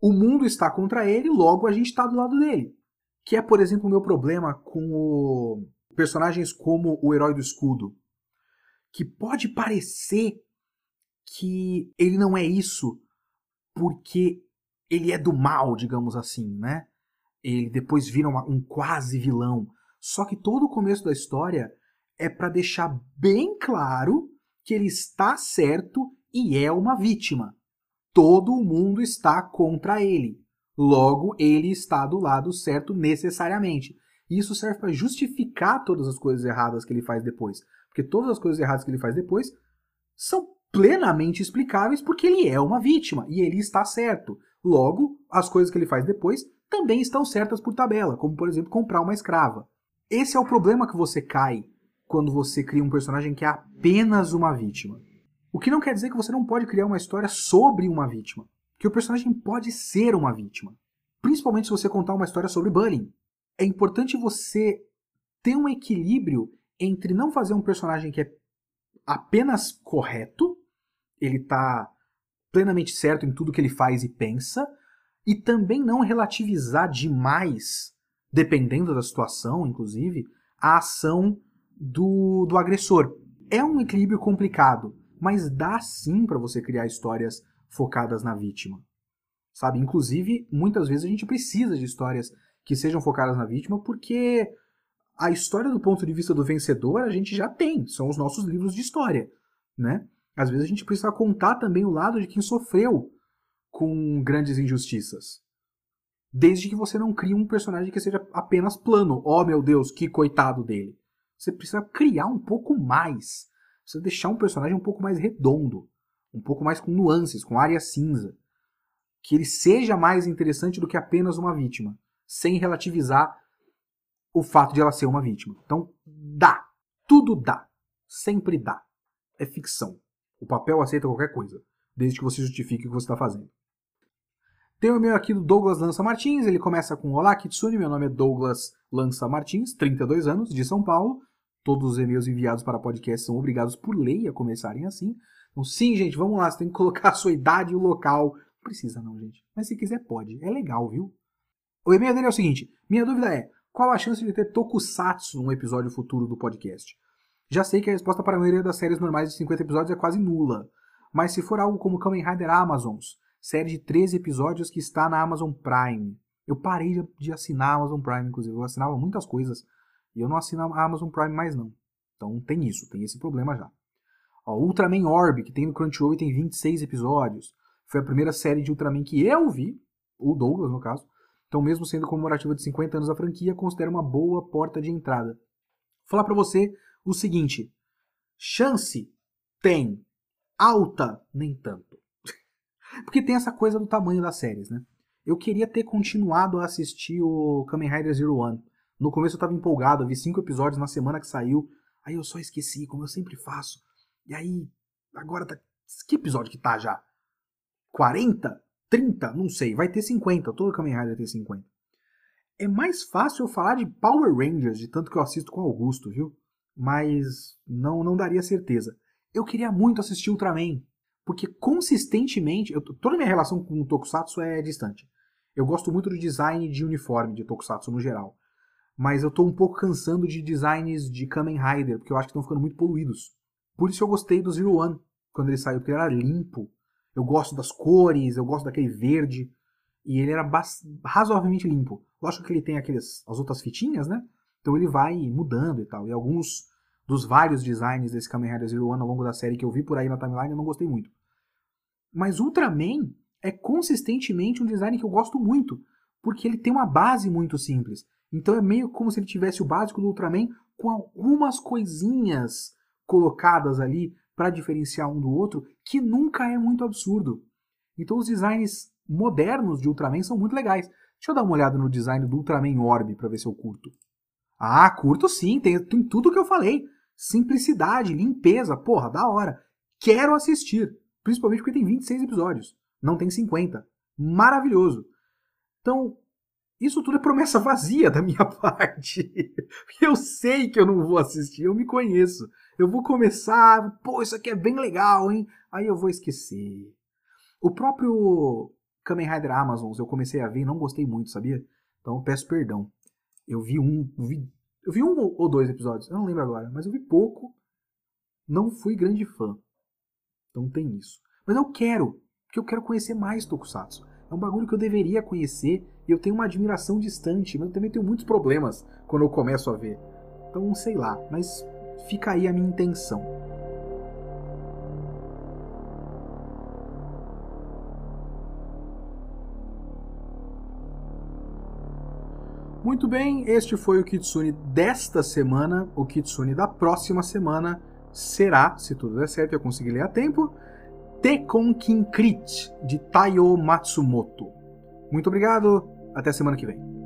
O mundo está contra ele, logo a gente está do lado dele. Que é, por exemplo, o meu problema com o... personagens como o Herói do Escudo. Que pode parecer que ele não é isso porque ele é do mal, digamos assim, né? Ele depois vira uma, um quase vilão. Só que todo o começo da história é para deixar bem claro que ele está certo e é uma vítima. Todo mundo está contra ele. Logo, ele está do lado certo necessariamente. E isso serve para justificar todas as coisas erradas que ele faz depois. Porque todas as coisas erradas que ele faz depois são plenamente explicáveis porque ele é uma vítima e ele está certo. Logo, as coisas que ele faz depois também estão certas por tabela, como por exemplo comprar uma escrava. Esse é o problema que você cai quando você cria um personagem que é apenas uma vítima. O que não quer dizer que você não pode criar uma história sobre uma vítima. Que o personagem pode ser uma vítima. Principalmente se você contar uma história sobre bullying. É importante você ter um equilíbrio entre não fazer um personagem que é apenas correto, ele está plenamente certo em tudo que ele faz e pensa, e também não relativizar demais, dependendo da situação, inclusive, a ação do, do agressor. É um equilíbrio complicado, mas dá sim para você criar histórias focadas na vítima. Sabe? Inclusive, muitas vezes a gente precisa de histórias que sejam focadas na vítima, porque a história do ponto de vista do vencedor a gente já tem, são os nossos livros de história, né? Às vezes a gente precisa contar também o lado de quem sofreu com grandes injustiças. Desde que você não crie um personagem que seja apenas plano. Oh meu Deus, que coitado dele. Você precisa criar um pouco mais. Precisa deixar um personagem um pouco mais redondo. Um pouco mais com nuances, com área cinza. Que ele seja mais interessante do que apenas uma vítima. Sem relativizar o fato de ela ser uma vítima. Então, dá. Tudo dá. Sempre dá. É ficção. O papel aceita qualquer coisa, desde que você justifique o que você está fazendo. Tem o e-mail aqui do Douglas Lança Martins, ele começa com Olá Kitsune, meu nome é Douglas Lança Martins, 32 anos, de São Paulo. Todos os e-mails enviados para podcast são obrigados por lei a começarem assim. Então, sim, gente, vamos lá, você tem que colocar a sua idade e o local. Não precisa não, gente. Mas se quiser, pode. É legal, viu? O e-mail dele é o seguinte: minha dúvida é, qual a chance de ter tokusatsu num episódio futuro do podcast? Já sei que a resposta para a maioria das séries normais de 50 episódios é quase nula. Mas se for algo como Kamen Rider Amazons, série de 13 episódios que está na Amazon Prime. Eu parei de assinar a Amazon Prime, inclusive. Eu assinava muitas coisas e eu não assino a Amazon Prime mais não. Então tem isso, tem esse problema já. Ó, Ultraman Orb, que tem no Crunchyroll e tem 26 episódios. Foi a primeira série de Ultraman que eu vi, o Douglas no caso. Então mesmo sendo comemorativa de 50 anos da franquia, considero uma boa porta de entrada. Vou falar para você o seguinte, chance tem, alta nem tanto. Porque tem essa coisa do tamanho das séries, né? Eu queria ter continuado a assistir o Kamen Rider Zero One. No começo eu tava empolgado, eu vi cinco episódios na semana que saiu. Aí eu só esqueci, como eu sempre faço. E aí, agora tá. Que episódio que tá já? 40? 30? Não sei. Vai ter 50. Todo Kamen Rider tem 50. É mais fácil eu falar de Power Rangers, de tanto que eu assisto com Augusto, viu? Mas não, não daria certeza. Eu queria muito assistir Ultraman. Porque consistentemente, eu, toda a minha relação com o Tokusatsu é distante. Eu gosto muito do design de uniforme de Tokusatsu no geral. Mas eu tô um pouco cansando de designs de Kamen Rider, porque eu acho que estão ficando muito poluídos. Por isso eu gostei do Zero One, quando ele saiu, porque ele era limpo. Eu gosto das cores, eu gosto daquele verde. E ele era razoavelmente limpo. Lógico que ele tem aqueles, as outras fitinhas, né? Então ele vai mudando e tal. E alguns dos vários designs desse Kamen Rider Zero One ao longo da série que eu vi por aí na timeline, eu não gostei muito. Mas Ultraman é consistentemente um design que eu gosto muito, porque ele tem uma base muito simples. Então é meio como se ele tivesse o básico do Ultraman com algumas coisinhas colocadas ali para diferenciar um do outro, que nunca é muito absurdo. Então os designs modernos de Ultraman são muito legais. Deixa eu dar uma olhada no design do Ultraman Orb para ver se eu curto. Ah, curto sim, tem, tem tudo que eu falei. Simplicidade, limpeza, porra, da hora. Quero assistir. Principalmente porque tem 26 episódios. Não tem 50. Maravilhoso. Então, isso tudo é promessa vazia da minha parte. Eu sei que eu não vou assistir, eu me conheço. Eu vou começar, pô, isso aqui é bem legal, hein? Aí eu vou esquecer. O próprio Kamen Rider Amazons eu comecei a ver e não gostei muito, sabia? Então peço perdão. Eu vi um. Vi, eu vi um ou dois episódios, eu não lembro agora, mas eu vi pouco. Não fui grande fã. Então tem isso. Mas eu quero, porque eu quero conhecer mais Tokusatsu. É um bagulho que eu deveria conhecer e eu tenho uma admiração distante, mas eu também tenho muitos problemas quando eu começo a ver. Então, sei lá, mas fica aí a minha intenção. Muito bem, este foi o Kitsune desta semana. O Kitsune da próxima semana será, se tudo der certo e eu conseguir ler a tempo, Tekonkinkrit, de Taiyo Matsumoto. Muito obrigado, até semana que vem.